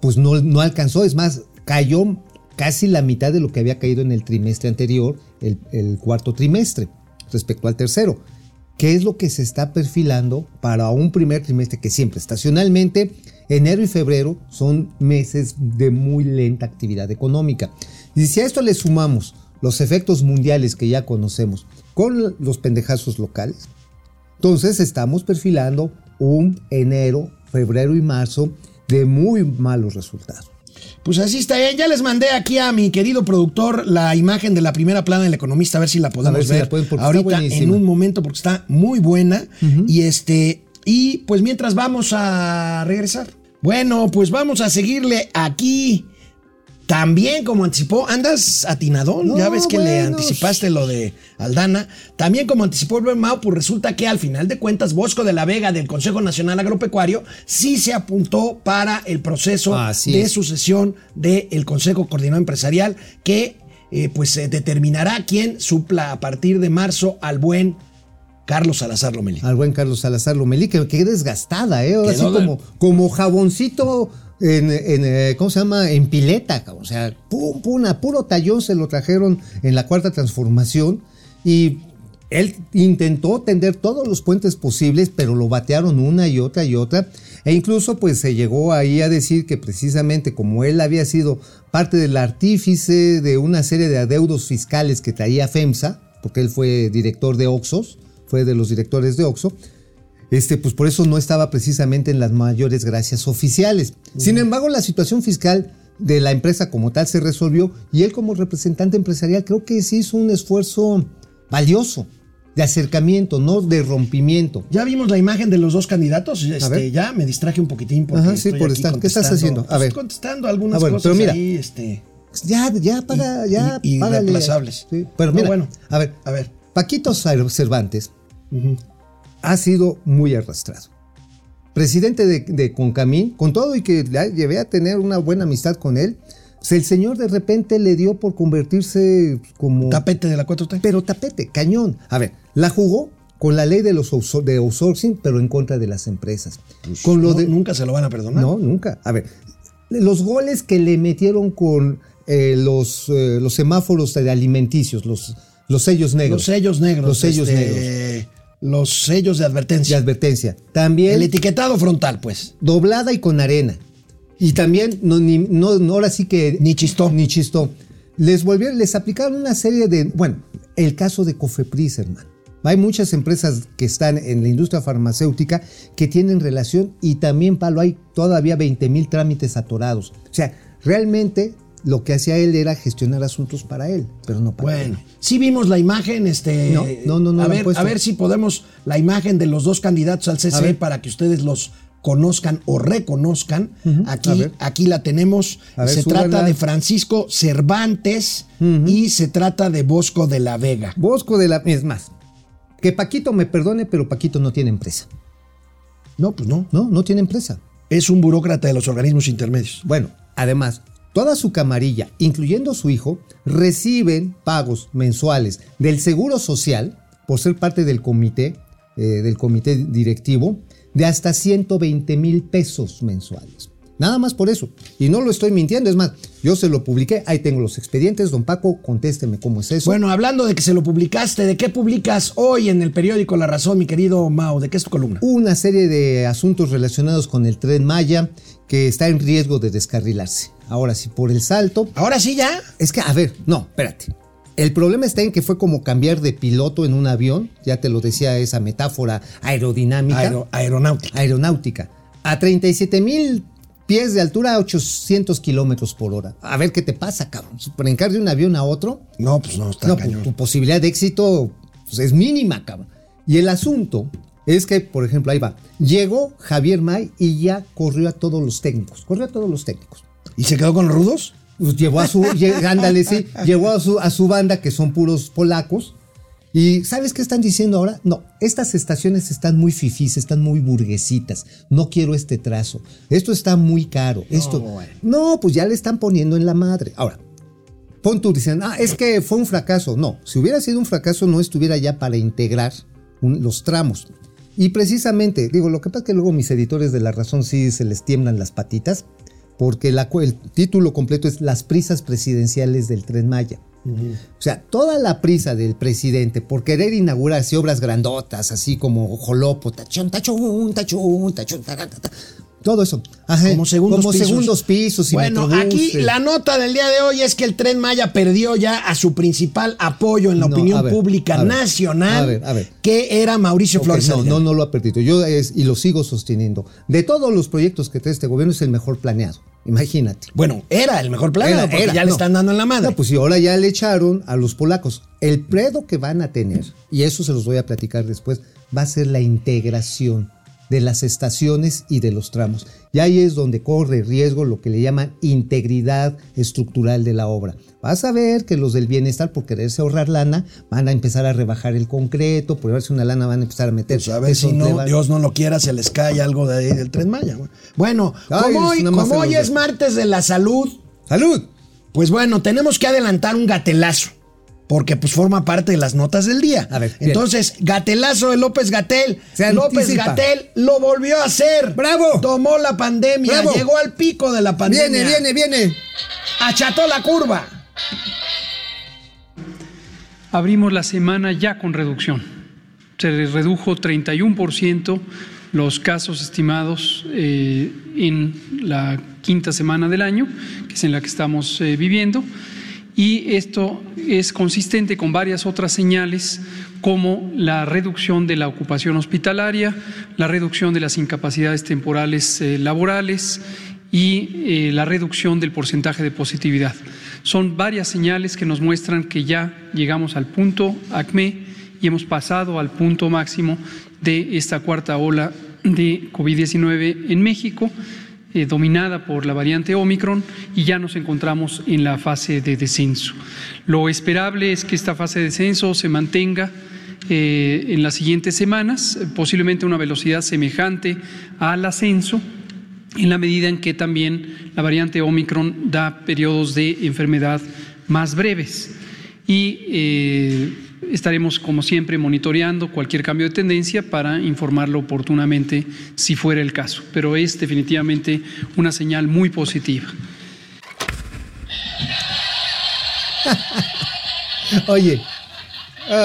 pues no, no alcanzó. Es más, cayó casi la mitad de lo que había caído en el trimestre anterior, el, el cuarto trimestre, respecto al tercero. ¿Qué es lo que se está perfilando para un primer trimestre que siempre, estacionalmente, enero y febrero son meses de muy lenta actividad económica? Y si a esto le sumamos los efectos mundiales que ya conocemos con los pendejazos locales, entonces estamos perfilando un enero, febrero y marzo de muy malos resultados. Pues así está. eh. Ya les mandé aquí a mi querido productor la imagen de la primera plana del economista, a ver si la podemos ver si la pueden, ahorita en un momento, porque está muy buena. Y este, y pues mientras vamos a regresar. Bueno, pues vamos a seguirle aquí. También, como anticipó, andas atinadón. No, ya ves que le anticipaste lo de Aldana. También, como anticipó el buen Mau, pues resulta que al final de cuentas, Bosco de la Vega del Consejo Nacional Agropecuario sí se apuntó para el proceso de es. sucesión del Consejo Coordinador Empresarial que eh, pues eh, determinará quién supla a partir de marzo al buen Carlos Salazar Lomelí. Al buen Carlos Salazar Lomelí, que desgastada, ¿eh? Ahora sí Quedó de- como, como jaboncito en, en, eh, ¿cómo se llama? En pileta, o sea, pum, pum, a puro tallón se lo trajeron en la cuarta transformación y él intentó tender todos los puentes posibles, pero lo batearon una y otra y otra. E incluso pues se llegó ahí a decir que precisamente como él había sido parte del artífice de una serie de adeudos fiscales que traía FEMSA, porque él fue director de Oxos, fue de los directores de Oxo, este, pues por eso no estaba precisamente en las mayores gracias oficiales. Sin embargo, la situación fiscal de la empresa como tal se resolvió y él como representante empresarial creo que sí hizo un esfuerzo valioso de acercamiento, no de rompimiento. Ya vimos la imagen de los dos candidatos. Este, ya me distraje un poquitín porque Ajá, sí, estoy por aquí estar- ¿qué estás haciendo? A pues, ver. contestando algunas Ah, bueno, cosas pero mira. ahí, este. Ya, ya, para, ya, y párale. reemplazables. Sí, Pero No, mira, bueno. a ver, A ver. Paquito Cer- Cervantes ha sido muy arrastrado. Presidente de, de Concamín, con todo y que ya llevé a tener una buena amistad con él, pues el señor de repente le dio por convertirse como... Tapete de la 4T. Pero tapete, cañón. A ver, la jugó con la ley de los de outsourcing, pero en contra de las empresas. con lo No, de, Nunca se lo van a perdonar. no, nunca. A ver, los goles que le metieron con eh, los, eh, los semáforos de alimenticios, los, los sellos negros. Los sellos negros. Los sellos este, negros. Los sellos de De advertencia. advertencia. También El etiquetado frontal, pues. doblada y con arena. Y también, no, ni, no, no, ahora sí que. Ni chistó. Ni chistó. Les volvieron, les aplicaron una serie de. Bueno, el caso de Cofepris, hermano. Hay muchas empresas que están en la industria farmacéutica que tienen relación y también, Palo, hay todavía 20 mil trámites atorados. O sea, realmente lo que hacía él era gestionar asuntos para él, pero no para Bueno, él. sí vimos la imagen, este. No, no, no, no A ver, a ver si podemos la imagen de los dos candidatos al CCE para que ustedes los conozcan o reconozcan. Aquí, aquí la tenemos. Ver, se trata de Francisco Cervantes y se trata de Bosco de la Vega. Bosco de la. Es más, que Paquito me perdone, pero Paquito no tiene empresa. No, pues no. No, no tiene empresa. Es un burócrata de los organismos intermedios. Bueno, además, toda su camarilla, incluyendo su hijo, reciben pagos mensuales del Seguro Social por ser parte del comité, eh, del comité directivo, de hasta 120 mil pesos mensuales. Nada más por eso. Y no lo estoy mintiendo, es más, yo se lo publiqué, ahí tengo los expedientes, don Paco, contésteme cómo es eso. Bueno, hablando de que se lo publicaste, ¿de qué publicas hoy en el periódico La Razón, mi querido Mao? ¿De qué es tu columna? una serie de asuntos relacionados con el tren Maya que está en riesgo de descarrilarse. Ahora sí, por el salto, Ahora sí ya. Es que, a ver, no, espérate. El problema está en que fue como cambiar de piloto en un avión, ya te lo decía esa metáfora aerodinámica, Aero- aeronáutica. aeronáutica, a 37 mil pies de altura a 800 kilómetros por hora. A ver qué te pasa, cabrón. Brincar de un avión a otro, No, pues no, está no, cañón. tu, tu posibilidad de éxito pues, es mínima, cabrón. Y el asunto es que, por ejemplo, ahí va, llegó Javier May y ya corrió a todos los técnicos, corrió a todos los técnicos. ¿Y se quedó con los rudos? Pues llevó a su, ándale, sí, llevó a su, a su banda, que son puros polacos. Y ¿sabes qué están diciendo ahora? No, estas estaciones están muy fifís, están muy burguesitas. No quiero este trazo. Esto está muy caro. Esto. bueno. No, pues ya le están poniendo en la madre. Ahora, pon tú, dicen, ah, es que fue un fracaso. No, si hubiera sido un fracaso, no estuviera ya para integrar un- los tramos. Y precisamente, digo, lo que pasa es que luego mis editores de La Razón sí se les tiemblan las patitas, porque la el título completo es Las prisas presidenciales del Tren Maya. O sea, toda la prisa del presidente por querer inaugurar así obras grandotas, así como jolopo, tachón, tachón, tachón, tachón, ta, ta, ta, ta. Todo eso. Ajá, Como segundos como pisos. segundos pisos y Bueno, aquí la nota del día de hoy es que el Tren Maya perdió ya a su principal apoyo en la No, opinión ver, pública a ver, nacional, a ver, a ver. que era Mauricio Flores. no, no, no lo ha perdido. Yo es, y lo sigo sosteniendo. De todos los proyectos que trae este gobierno es el mejor planeado. Imagínate. Bueno, era el mejor plan, Era- porque era, ya le no. están dando en la madre. No, pues sí, ahora ya le echaron a los polacos. El predo que van a tener, y eso se los voy a platicar después, va a ser la integración de las estaciones y de los tramos. Y ahí es donde corre riesgo lo que le llaman integridad estructural de la obra. Vas a ver que los del bienestar, por quererse ahorrar lana, van a empezar a rebajar el concreto, por llevarse una lana van a empezar a meter. Pues a ver si no, Dios no lo quiera, se les cae algo de ahí del Tren Maya. Bueno, Ay, como hoy, como es martes de la salud, ¡Salud! pues bueno, tenemos que adelantar un gatelazo. Porque pues forma parte de las notas del día. A ver, bien. Entonces, gatelazo de López Gatel. López. Gatel lo volvió a hacer. ¡Bravo! Tomó la pandemia, ¡Bravo! llegó al pico de la pandemia. Viene, viene, viene. Acható la curva. abrimos la semana ya con reducción. Se redujo 31% los casos estimados eh, en la quinta semana del año, que es en la que estamos eh, viviendo, y esto es consistente con varias otras señales como la reducción de la ocupación hospitalaria, la reducción de las incapacidades temporales eh, laborales y eh, la reducción del porcentaje de positividad. Son varias señales que nos muestran que ya llegamos al punto ACME y hemos pasado al punto máximo de esta cuarta ola de COVID-19 en México, eh, dominada por la variante Omicron, y ya nos encontramos en la fase de descenso. Lo esperable es que esta fase de descenso se mantenga eh, en las siguientes semanas, posiblemente una velocidad semejante al ascenso, en la medida en que también la variante Omicron da periodos de enfermedad más breves. Y eh, estaremos, como siempre, monitoreando cualquier cambio de tendencia para informarlo oportunamente si fuera el caso. Pero es definitivamente una señal muy positiva. Oye,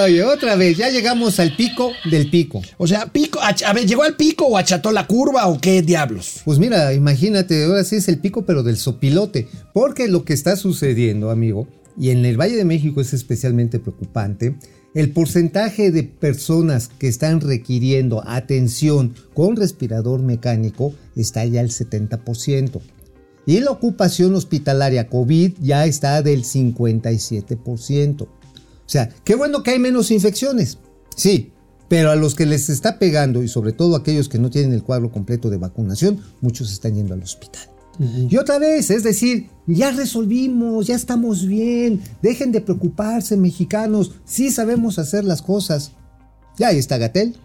oye, otra vez, ya llegamos al pico del pico. O sea, pico, ach- a ver, ¿llegó al pico o acható la curva o qué diablos? Pues mira, imagínate, ahora sí es el pico, pero del sopilote. Porque lo que está sucediendo, amigo, y en el Valle de México es especialmente preocupante, el porcentaje de personas que están requiriendo atención con respirador mecánico está ya al 70%. Y la ocupación hospitalaria COVID ya está del 57%. O sea, qué bueno que hay menos infecciones. Sí, pero a los que les está pegando y sobre todo aquellos que no tienen el cuadro completo de vacunación, muchos están yendo al hospital. Y otra vez, es decir, ya resolvimos, ya estamos bien, dejen de preocuparse mexicanos, sí sabemos hacer las cosas. Ya ahí está Gatel,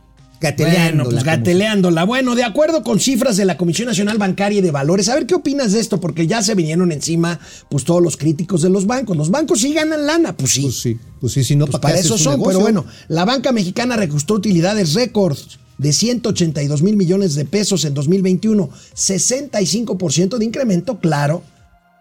gateleando. Bueno, pues gateleándola. Bueno, de acuerdo con cifras de la Comisión Nacional Bancaria y de Valores, a ver qué opinas de esto, porque ya se vinieron encima, pues todos los críticos de los bancos. Los bancos sí ganan lana, pues sí. Pues sí, pues sí, si no, Pues ¿para, para eso son, negocio? pero bueno, la banca mexicana registró utilidades récords de 182 mil millones de pesos en 2021, 65% de incremento, claro,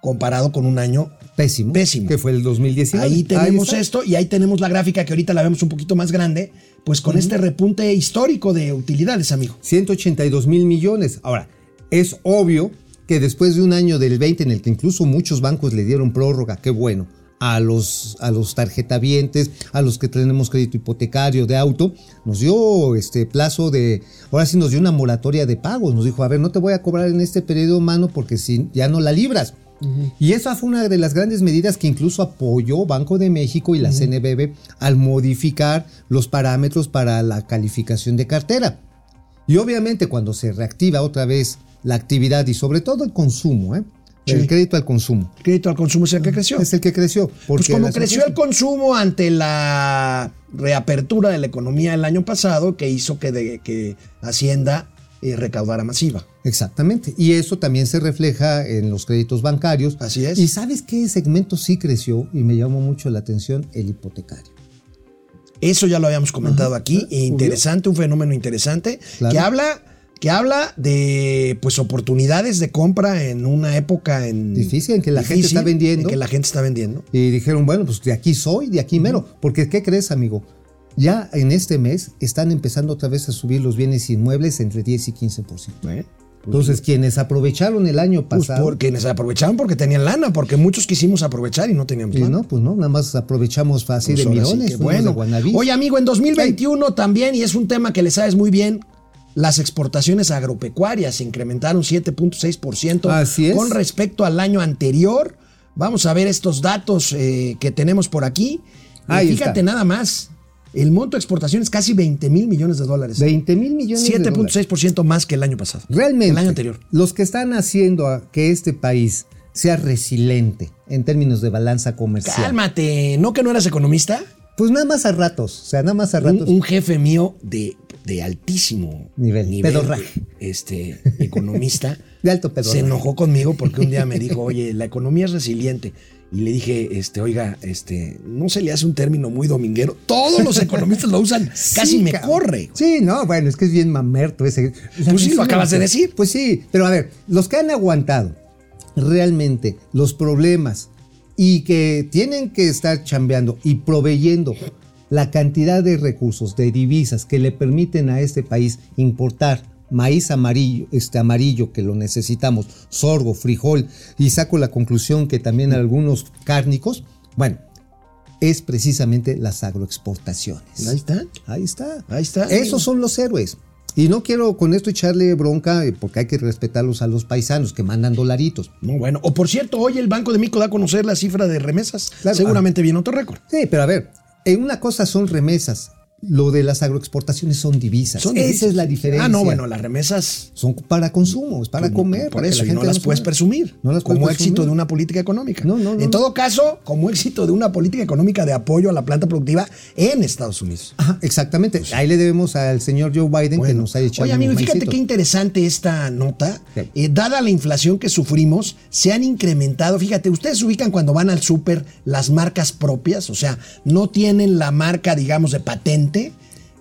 comparado con un año Pésimo. Pésimo. Que fue el 2019. Ahí tenemos esto y ahí tenemos la gráfica que ahorita la vemos un poquito más grande, pues con este repunte histórico de utilidades, amigo. 182 mil millones. Ahora, es obvio que después de un año del 20 en el que incluso muchos bancos le dieron prórroga, qué bueno, a los, a los tarjetavientes, a los que tenemos crédito hipotecario de auto, nos dio este plazo de, ahora sí nos dio una moratoria de pagos, nos dijo, a ver, no te voy a cobrar en este periodo mano porque si ya no la libras. Y esa fue una de las grandes medidas que incluso apoyó Banco de México y la CNBB al modificar los parámetros para la calificación de cartera. Y obviamente cuando se reactiva otra vez la actividad y sobre todo el consumo, ¿eh? El crédito al consumo, Crédito al consumo es el que creció. es el que creció. Pues como creció el consumo ante la reapertura de la economía el año pasado, que hizo que, de- que Hacienda eh, recaudara masiva. Exactamente. Y eso también se refleja en los créditos bancarios. Así es. ¿Y sabes qué segmento sí creció y me llamó mucho la atención? El hipotecario. Eso ya lo habíamos comentado Ajá, aquí. interesante, un fenómeno interesante Claro. que habla que habla de pues oportunidades de compra en una época en Difícil, en que la gente está vendiendo. en que la gente está vendiendo. Y dijeron, bueno, pues de aquí soy, de aquí mero. Porque, ¿qué crees, amigo? Ya en este mes están empezando otra vez a subir los bienes inmuebles entre 10 y 15%. ¿eh? Entonces, quienes aprovecharon el año Pues pasado. porque nos aprovecharon porque tenían lana, porque muchos quisimos aprovechar y no teníamos y lana. no, pues no, nada más aprovechamos así Pues de sí de bueno. Guanabí. Oye, amigo, en 2021 también, y es un tema que le sabes muy bien, las exportaciones agropecuarias se incrementaron 7.6% Así es. con respecto al año anterior. Vamos a ver estos datos eh, que tenemos por aquí. Y Ahí fíjate está. nada más, el monto de exportación es casi 20 mil millones de dólares. 20 mil millones de dólares. 7.6% más que el año pasado. Realmente, El año anterior. los que están haciendo a que este país sea resiliente en términos de balanza comercial. Cálmate, ¿no que no eras economista? Pues nada más a ratos, o sea, nada más a Un, ratos. un jefe mío de, de altísimo Nivel, pedorraje. este, economista, De alto pedorraje. se enojó conmigo porque un día me dijo, oye, la economía es resiliente. Y le dije, este, oiga, este, no se le hace un término muy dominguero. Todos los economistas lo usan, casi me corre. Sí, no, bueno, es que es bien mamerto ese. Pues sí, lo acabas de decir. Pues sí, pero a ver, los que han aguantado realmente los problemas y que tienen que estar chambeando y proveyendo la cantidad de recursos, de divisas que le permiten a este país importar maíz amarillo, este amarillo que lo necesitamos, sorgo, frijol, y saco la conclusión que también algunos cárnicos, bueno, es precisamente las agroexportaciones. Ahí está. Ahí está. Ahí está. Esos son los héroes. Y no quiero con esto echarle bronca, eh, porque hay que respetarlos a los paisanos que mandan dolaritos. No, bueno. O por cierto, hoy el Banco de México da a conocer la cifra de remesas. Claro. Seguramente viene otro récord. Sí, pero a ver, en una cosa son remesas lo de las agroexportaciones son divisas. Son Esa es la diferencia. Ah, no, bueno, las remesas. Son para consumo, es para Pues, comer. Por eso, la y gente no las puedes presumir No las puedes como presumir. éxito de una política económica. No, no, no, en todo caso, como éxito de una política económica de apoyo a la planta productiva en Estados Unidos. Ajá, exactamente. Ahí le debemos al señor Joe Biden que nos haya echado Oye, amigo, fíjate qué interesante esta nota. Sí. Eh, dada la inflación que sufrimos, se han incrementado. Fíjate, ustedes ubican cuando van al súper las marcas propias, o sea, no tienen la marca, digamos, de patente.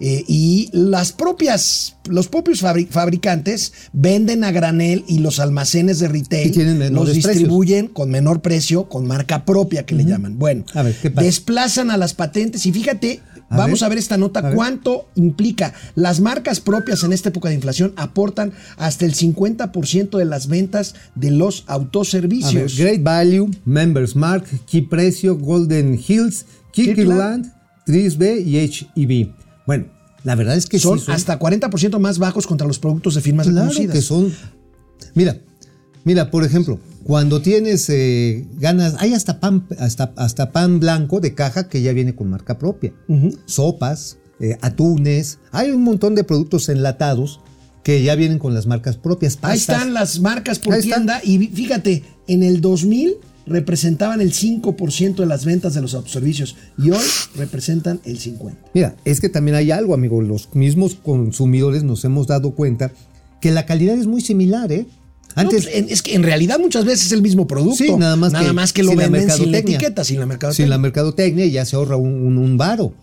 Eh, y las propias, los propios fabri- fabricantes venden a granel y los almacenes de retail los precios. distribuyen con menor precio, con marca propia que le llaman. Bueno, A ver, ¿qué pasa? desplazan a las patentes y fíjate, A vamos ver. a ver esta nota, ver. cuánto implica. Las marcas propias en esta época de inflación aportan hasta el 50% de las ventas de los autoservicios. Great Value, Members Mark, Key Precio, Golden Hills, Kirkland. Kirkland, 3B y HEB. Bueno, la verdad es que son, sí hasta 40% más bajos contra los productos de firmas Claro reconocidas. que son. Mira, mira, por ejemplo, cuando tienes eh, ganas, hay hasta pan, hasta, hasta pan blanco de caja que ya viene con marca propia. Sopas, eh, atunes, hay un montón de productos enlatados que ya vienen con las marcas propias. Ahí están las marcas por Ahí están. tienda y fíjate, en el 2000 representaban el 5% de las ventas de los autoservicios y hoy representan el 50%. Mira, es que también hay algo, amigo. Los mismos consumidores nos hemos dado cuenta que la calidad es muy similar, ¿eh? Antes, Antes, es que en realidad muchas veces es el mismo producto. Sí, nada más que, más que lo sin la venden sin la mercadotecnia. etiqueta, sin la sin mercadotecnia. la mercadotecnia ya se ahorra un, un, un varo.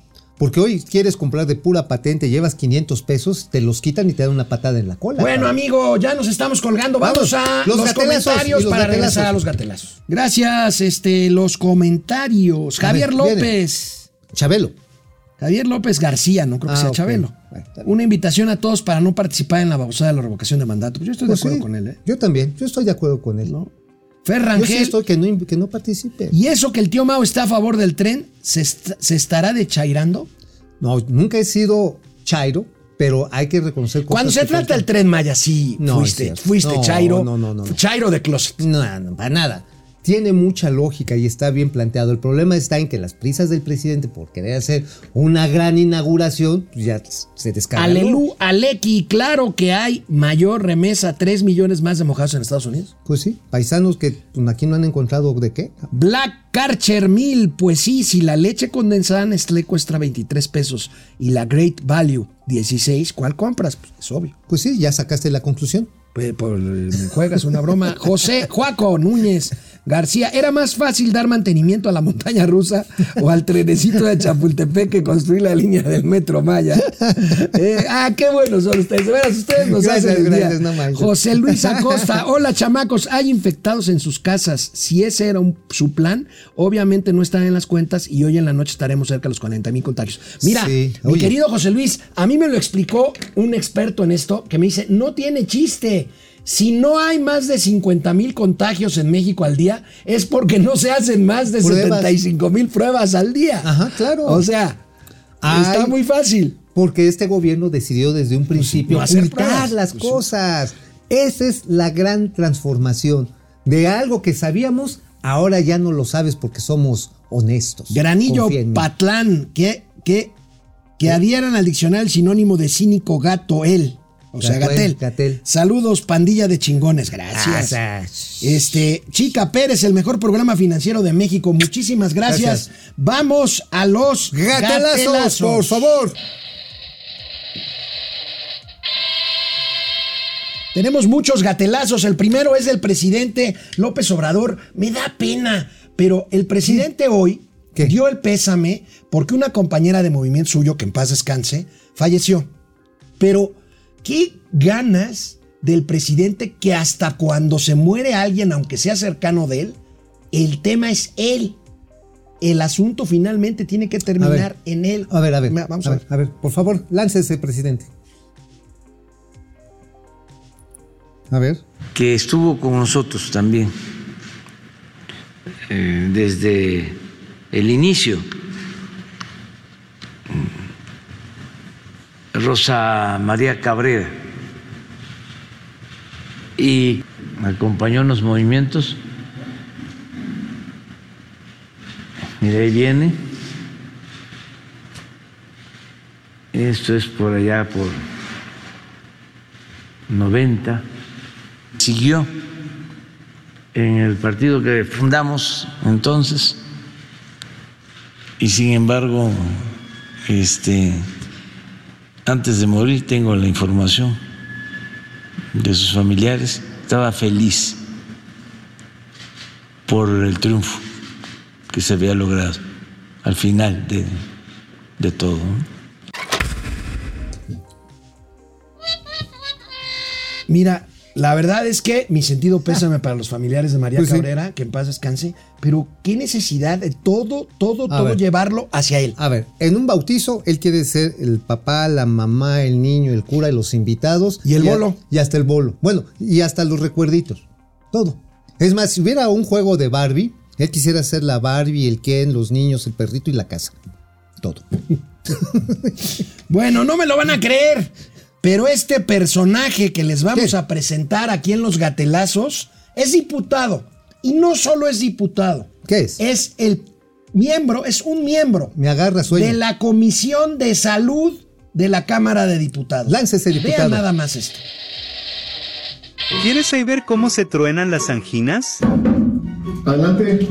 Porque hoy quieres comprar de pura patente, llevas 500 pesos, te los quitan y te dan una patada en la cola. Bueno, cabrón. amigo, ya nos estamos colgando. Vamos, Vamos, a los comentarios los para gatelazos. regresar a los gatelazos. Gracias, este, los comentarios. Javier López. Chabelo. Javier López García, no creo que Ah, sea. Chabelo. Una invitación a todos para no participar en la babosada de la revocación de mandato. Pues yo estoy Pues de acuerdo sí, con él, ¿eh? Yo también, yo estoy de acuerdo con él. ¿No? Fer Yo sí Rangel. estoy que no, que no participe. ¿Y eso que el tío Mao está a favor del tren, se, est- se estará dechairando? No, nunca he sido chairo, pero hay que reconocer cosas Cuando se trata del tren Maya, sí, No, fuiste, fuiste No, chairo. no, no, no, no. Chairo de closet. No, no, para nada. Tiene mucha lógica y está bien planteado. El problema está en que las prisas del presidente por querer hacer una gran inauguración, pues ya se descarga. Alelu, Aleki, claro que hay mayor remesa, 3 millones más de mojados en Estados Unidos. Pues sí, paisanos que pues, aquí no han encontrado de qué. Black Karcher 1000, pues sí, si la leche condensada Nestlé cuesta 23 pesos y la Great Value 16, ¿cuál compras? Pues es obvio. Pues sí, ya sacaste la conclusión. Pues, pues, me juegas una broma. José Juaco Núñez García, ¿era más fácil dar mantenimiento a la montaña rusa o al trenecito de Chapultepec que construir la línea del metro Maya? Eh, ah, qué buenos son ustedes. De veras, ustedes nos Gracias, hacen el día. gracias, no. José Luis Acosta, hola chamacos, hay infectados en sus casas. Si ese era un- su plan, obviamente no están en las cuentas y hoy en la noche estaremos cerca de los 40 mil contagios. Mira, Sí, mi querido José Luis, a mí me lo explicó un experto en esto que me dice, no tiene chiste. Si no hay más de 50 mil contagios en México al día, es porque no se hacen más de Pruebas. 75 mil pruebas al día. Ajá, claro. O sea, Ay. está muy fácil. Porque este gobierno decidió desde un principio no hacer ocultar las Pues cosas. Esa es la gran transformación. De algo que sabíamos, ahora ya no lo sabes porque somos honestos. Granillo. Patlán, que, que, que adhieran al diccionario el sinónimo de cínico gato él. O sea, Gatel. Saludos, pandilla de chingones. Gracias. Ah, Este, Chica Pérez, el mejor programa financiero de México. Muchísimas gracias. Gracias. Vamos a los Gatelazos, gatelazos. por favor. Tenemos muchos gatelazos. El primero es del presidente López Obrador. Me da pena, pero el presidente hoy ¿Qué? dio el pésame porque una compañera de movimiento suyo, que en paz descanse, falleció. Pero, ¿qué ganas del presidente que hasta cuando se muere alguien, aunque sea cercano de él, el tema es él? El asunto finalmente tiene que terminar en él. A ver, a ver. Vamos a, a ver, a ver, por favor, láncese, presidente. A ver. que estuvo con nosotros también eh, desde el inicio. Rosa María Cabrera y acompañó en los movimientos. Mira, ahí viene. esto es por allá por 90, siguió en el partido que fundamos entonces y sin embargo, este, antes de morir tengo la información de sus familiares, estaba feliz por el triunfo que se había logrado al final de, de todo. Mira, la verdad es que mi sentido pésame para los familiares de María Pues sí. Cabrera, que en paz descanse, pero qué necesidad de todo, todo, A todo ver. llevarlo hacia él. A ver, en un bautizo, él quiere ser el papá, la mamá, el niño, el cura y los invitados. Y el bolo. Y hasta el bolo. Bueno, y hasta los recuerditos. Todo. Es más, si hubiera un juego de Barbie, él quisiera ser la Barbie, el Ken, los niños, el perrito y la casa. Todo. Bueno, no me lo van a creer, pero este personaje que les vamos a presentar aquí en Los Gatelazos es diputado. Y no solo es diputado, ¿Qué es? es el miembro, es un miembro Me agarra sueño. de la Comisión de Salud de la Cámara de Diputados. Láncese, diputado. Vean nada más esto. ¿Quieres saber cómo se truenan las anginas? Adelante.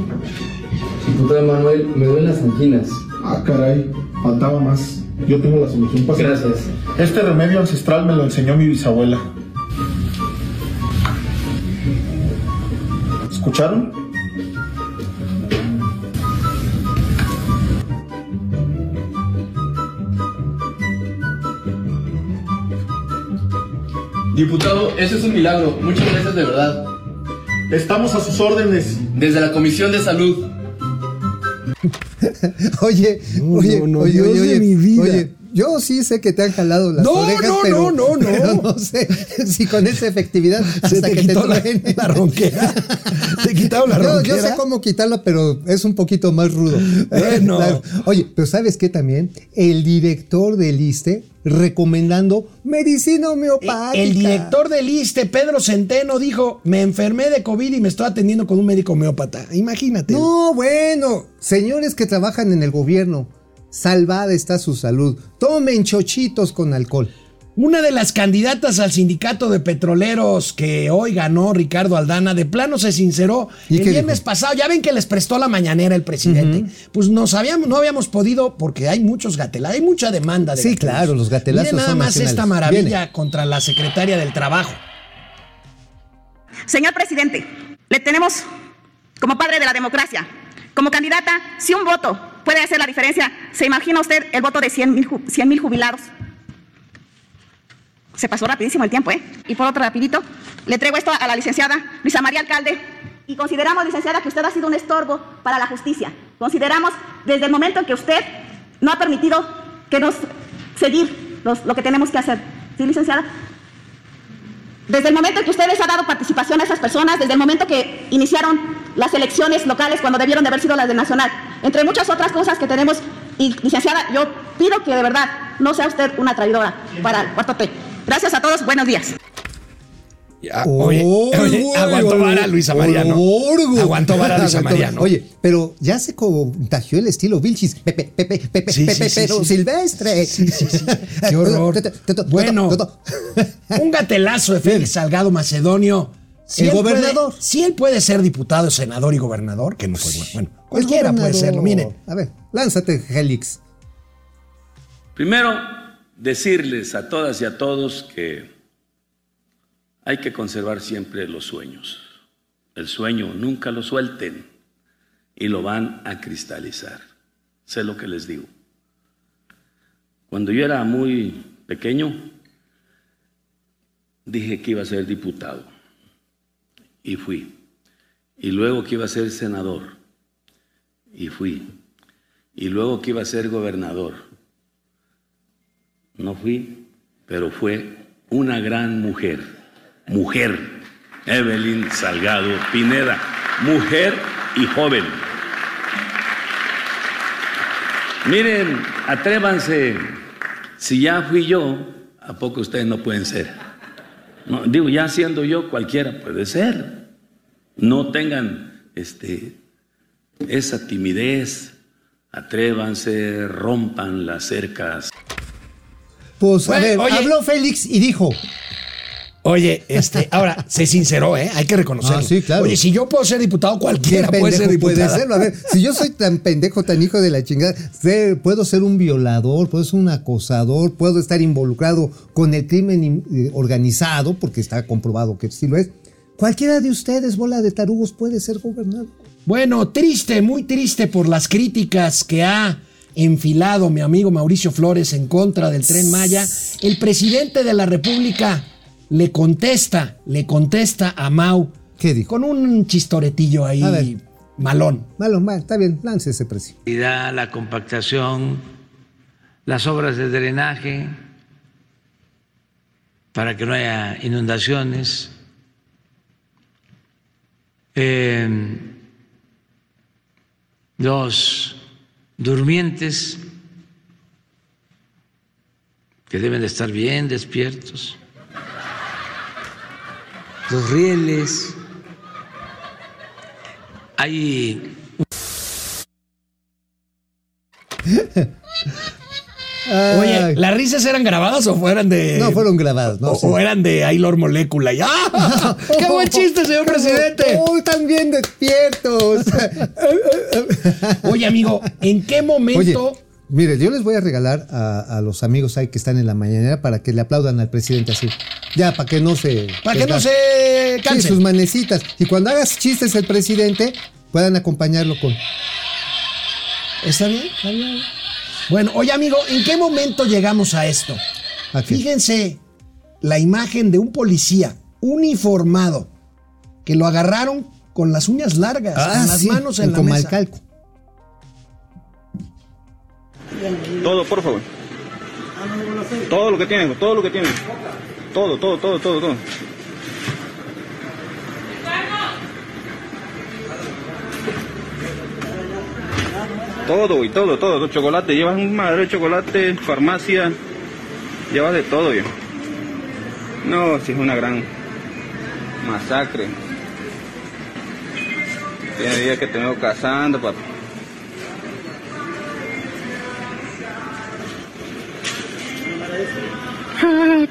Diputado Manuel, me duelen las anginas. Ah, caray, faltaba más. Yo tengo la solución para Gracias. Este remedio ancestral me lo enseñó mi bisabuela. ¿Escucharon? Diputado, eso es un milagro. Muchas gracias de verdad. Estamos a sus órdenes. Desde la Comisión de Salud. Oye, No, oye, no, no, oye, Dios oye, de oye, mi vida. oye, yo sí sé que te han jalado las No, orejas, no, pero, no, no, no. pero no sé si con esa efectividad Se hasta te que te la, la ronquera. Te quitaron la Yo, ronquera. yo sé cómo quitarlo, pero es un poquito más rudo. Bueno. Claro. Oye, pero ¿sabes qué también? El director del ISTE recomendando medicina homeopática. El director del ISTE, Pedro Centeno, dijo: Me enfermé de COVID y me estoy atendiendo con un médico homeópata. Imagínate. No, bueno, señores que trabajan en el gobierno, salvada está su salud. Tomen chochitos con alcohol. Una de las candidatas al sindicato de petroleros que hoy ganó Ricardo Aldana, de plano se sinceró ¿Y el viernes dijo? pasado. Ya ven que les prestó la mañanera el presidente. Pues nos habíamos, no habíamos podido, porque hay muchos gatelazos, hay mucha demanda de Sí, gatelazos. claro, los gatelazos Miren nada son más nacionales. esta maravilla Viene. contra la secretaria del Trabajo. Señor presidente, le tenemos como padre de la democracia, como candidata, si un voto puede hacer la diferencia, ¿se imagina usted el voto de 100 mil jubilados? Se pasó rapidísimo el tiempo, ¿eh? Y por otro rapidito, le traigo esto a la licenciada Luisa María Alcalde. Y consideramos, licenciada, que usted ha sido un estorbo para la justicia. Consideramos, desde el momento en que usted no ha permitido que nos seguir lo que tenemos que hacer. ¿Sí, licenciada? Desde el momento en que ustedes han dado participación a esas personas, desde el momento que iniciaron las elecciones locales cuando debieron de haber sido las de Nacional, entre muchas otras cosas que tenemos, y licenciada, yo pido que de verdad no sea usted una traidora para el cuarto T. Gracias a todos, buenos días. Ah, oye, Oy, oye, aguantó vara Luisa María, ¿no? orgo. Aguantó vara Luisa Aguantó María, vara. ¿no? Oye, pero ya se contagió el estilo Vilchis. Pepe, Pepe, Pepe, Sí, Pepe, sí, pero sí. silvestre. Sí, sí, sí. Qué horror. Bueno. Un gatelazo de Félix Salgado Macedonio. El él puede- gobernador. si él puede ser diputado, senador y gobernador, que no fue bueno. Cualquiera puede serlo. Miren, A ver, lánzate, Helix. Primero, decirles a todas y a todos que hay que conservar siempre los sueños. El sueño nunca lo suelten y lo van a cristalizar. Sé lo que les digo. Cuando yo era muy pequeño, dije que iba a ser diputado y fui. Y luego que iba a ser senador y fui. Y luego que iba a ser gobernador. No fui, pero fue una gran mujer, mujer, Evelyn Salgado Pineda, mujer y joven. Miren, atrévanse, si ya fui yo, ¿a poco ustedes no pueden ser? No, digo, ya siendo yo, cualquiera puede ser. No tengan este, esa timidez, atrévanse, rompan las cercas. Pues, a ver, oye. habló Félix y dijo, Oye, este, ahora, se sinceró, ¿eh? Hay que reconocerlo. Ah, sí, claro. Oye, si yo puedo ser diputado, ¿qué cualquiera puede ser puede diputado. serlo? A ver, si yo soy tan pendejo, tan hijo de la chingada, sé- puedo ser un violador, puedo ser un acosador, puedo estar involucrado con el crimen eh, organizado, porque está comprobado que sí lo es. Cualquiera de ustedes, bola de tarugos, puede ser gobernador. Bueno, triste, muy triste por las críticas que ha enfilado mi amigo Mauricio Flores en contra del tren Maya. El presidente de la República le contesta, le contesta a Mau. ¿Qué dijo? Con un chistoretillo ahí A ver. malón. Malo, mal, está bien, lance ese precio. la compactación, las obras de drenaje para que no haya inundaciones, eh, los durmientes que deben de estar bien despiertos, los rieles, hay Oye. ¿las risas eran grabadas o fueran de.? No, fueron grabadas, no o, sé. o eran de Aylor Molécula. ¡Ya! ¡Qué buen chiste, señor presidente! ¡Oh, están bien despiertos! Oye, amigo, ¿en qué Oye, momento.? Mire, yo les voy a regalar a, a los amigos ahí que están en la mañanera para que le aplaudan al presidente así. Ya, para que no se. Para que no se Sí, canse. sus manecitas. Y cuando hagas chistes el presidente, puedan acompañarlo con. ¿Está bien? ¿Está bien? Bueno, oye, amigo, ¿en qué momento llegamos a esto? Fíjense la imagen de un policía uniformado que lo agarraron con las uñas largas, con las Ah, sí, manos en la mesa. Todo, por favor. Todo lo que tienen, todo lo que tienen. Todo, todo, todo, todo, todo. Todo, güey, todo, todo. Chocolate, llevas un madre de chocolate, farmacia, llevas de todo, güey. No, si es una gran masacre. Tiene días que te vengo cazando, papi.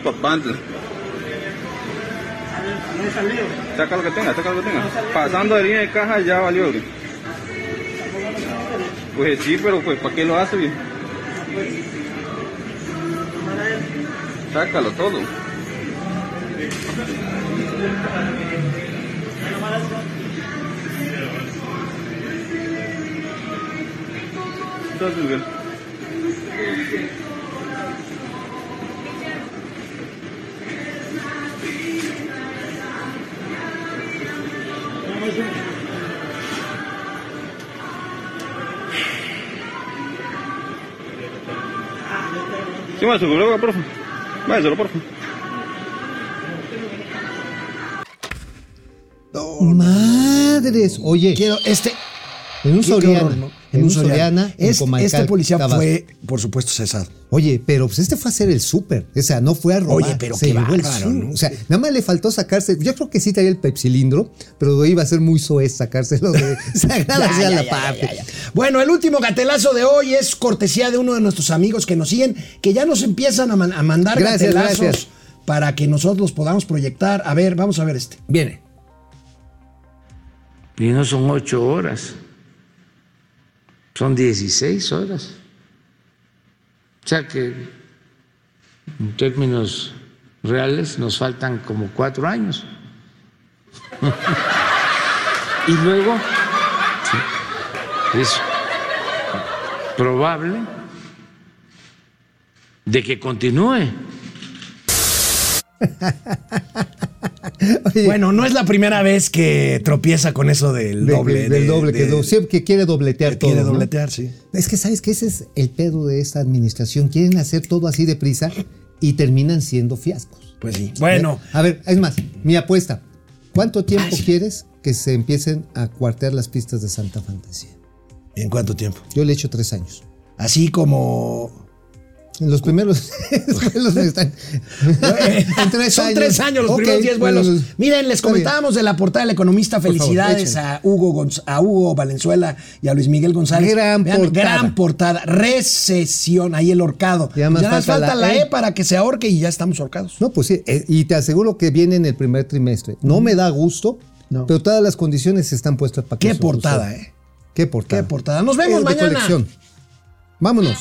Papante. Saca lo que tenga, saca lo que tenga. Pasando de línea de caja ya valió. Pues sí, pero pues ¿para qué lo hace? güey? Sácalo todo. Entonces, güey. Sí, váyase, luego, por favor. Váyaselo, por favor. Madres. Oye, Quiero, este. en un Soriana. horror, ¿no? En un Soriana. en Este, este policía Tabasco. fue, por supuesto, cesado. Oye, pero pues este fue a hacer el súper. O sea, no fue a robar. Oye, pero se qué llevó bárbaro. O sea, nada más le faltó sacarse. Yo creo que sí traía el pepsilindro, pero iba a ser muy soez sacárselo de sagrada Ya, sea ya, la ya, parte. ya, ya. Bueno, el último gatelazo de hoy es cortesía de uno de nuestros amigos que nos siguen, que ya nos empiezan a, man- a mandar Gracias, gatelazos gracias. para que nosotros los podamos proyectar. A ver, vamos a ver este. Viene. Y no son ocho horas, son 16 horas. O sea que en términos reales nos faltan como cuatro años. y luego es probable de que continúe. Oye, Bueno, no es la primera vez que tropieza con eso del de- doble. de- del de- doble, que de- do- que quiere dobletear que todo. quiere ¿no? dobletear, sí. Es que sabes que ese es el pedo de esta administración. Quieren hacer todo así deprisa y terminan siendo fiascos. Pues sí. Bueno, A ver, es más, mi apuesta. ¿Cuánto tiempo quieres que se empiecen a cuartear las pistas de Santa Fantasía? ¿en cuánto tiempo? Yo le echo tres años. Así como. Los primeros vuelos están. en tres Son años. tres años los primeros 10 vuelos. bueno, Miren, les comentábamos de la portada del economista. Favor, Felicidades a Hugo, a Hugo Valenzuela y a Luis Miguel González. Gran portada. Gran portada. Recesión, ahí el horcado. Ya más Ya falta falta la E. E para que se ahorque y ya estamos ahorcados. No, pues sí, eh, y te aseguro que viene en el primer trimestre. No me da gusto, No. pero todas las condiciones están puestas para que Qué portada. ¿eh? Qué portada. Qué portada. Nos vemos Es mañana. colección. Vámonos.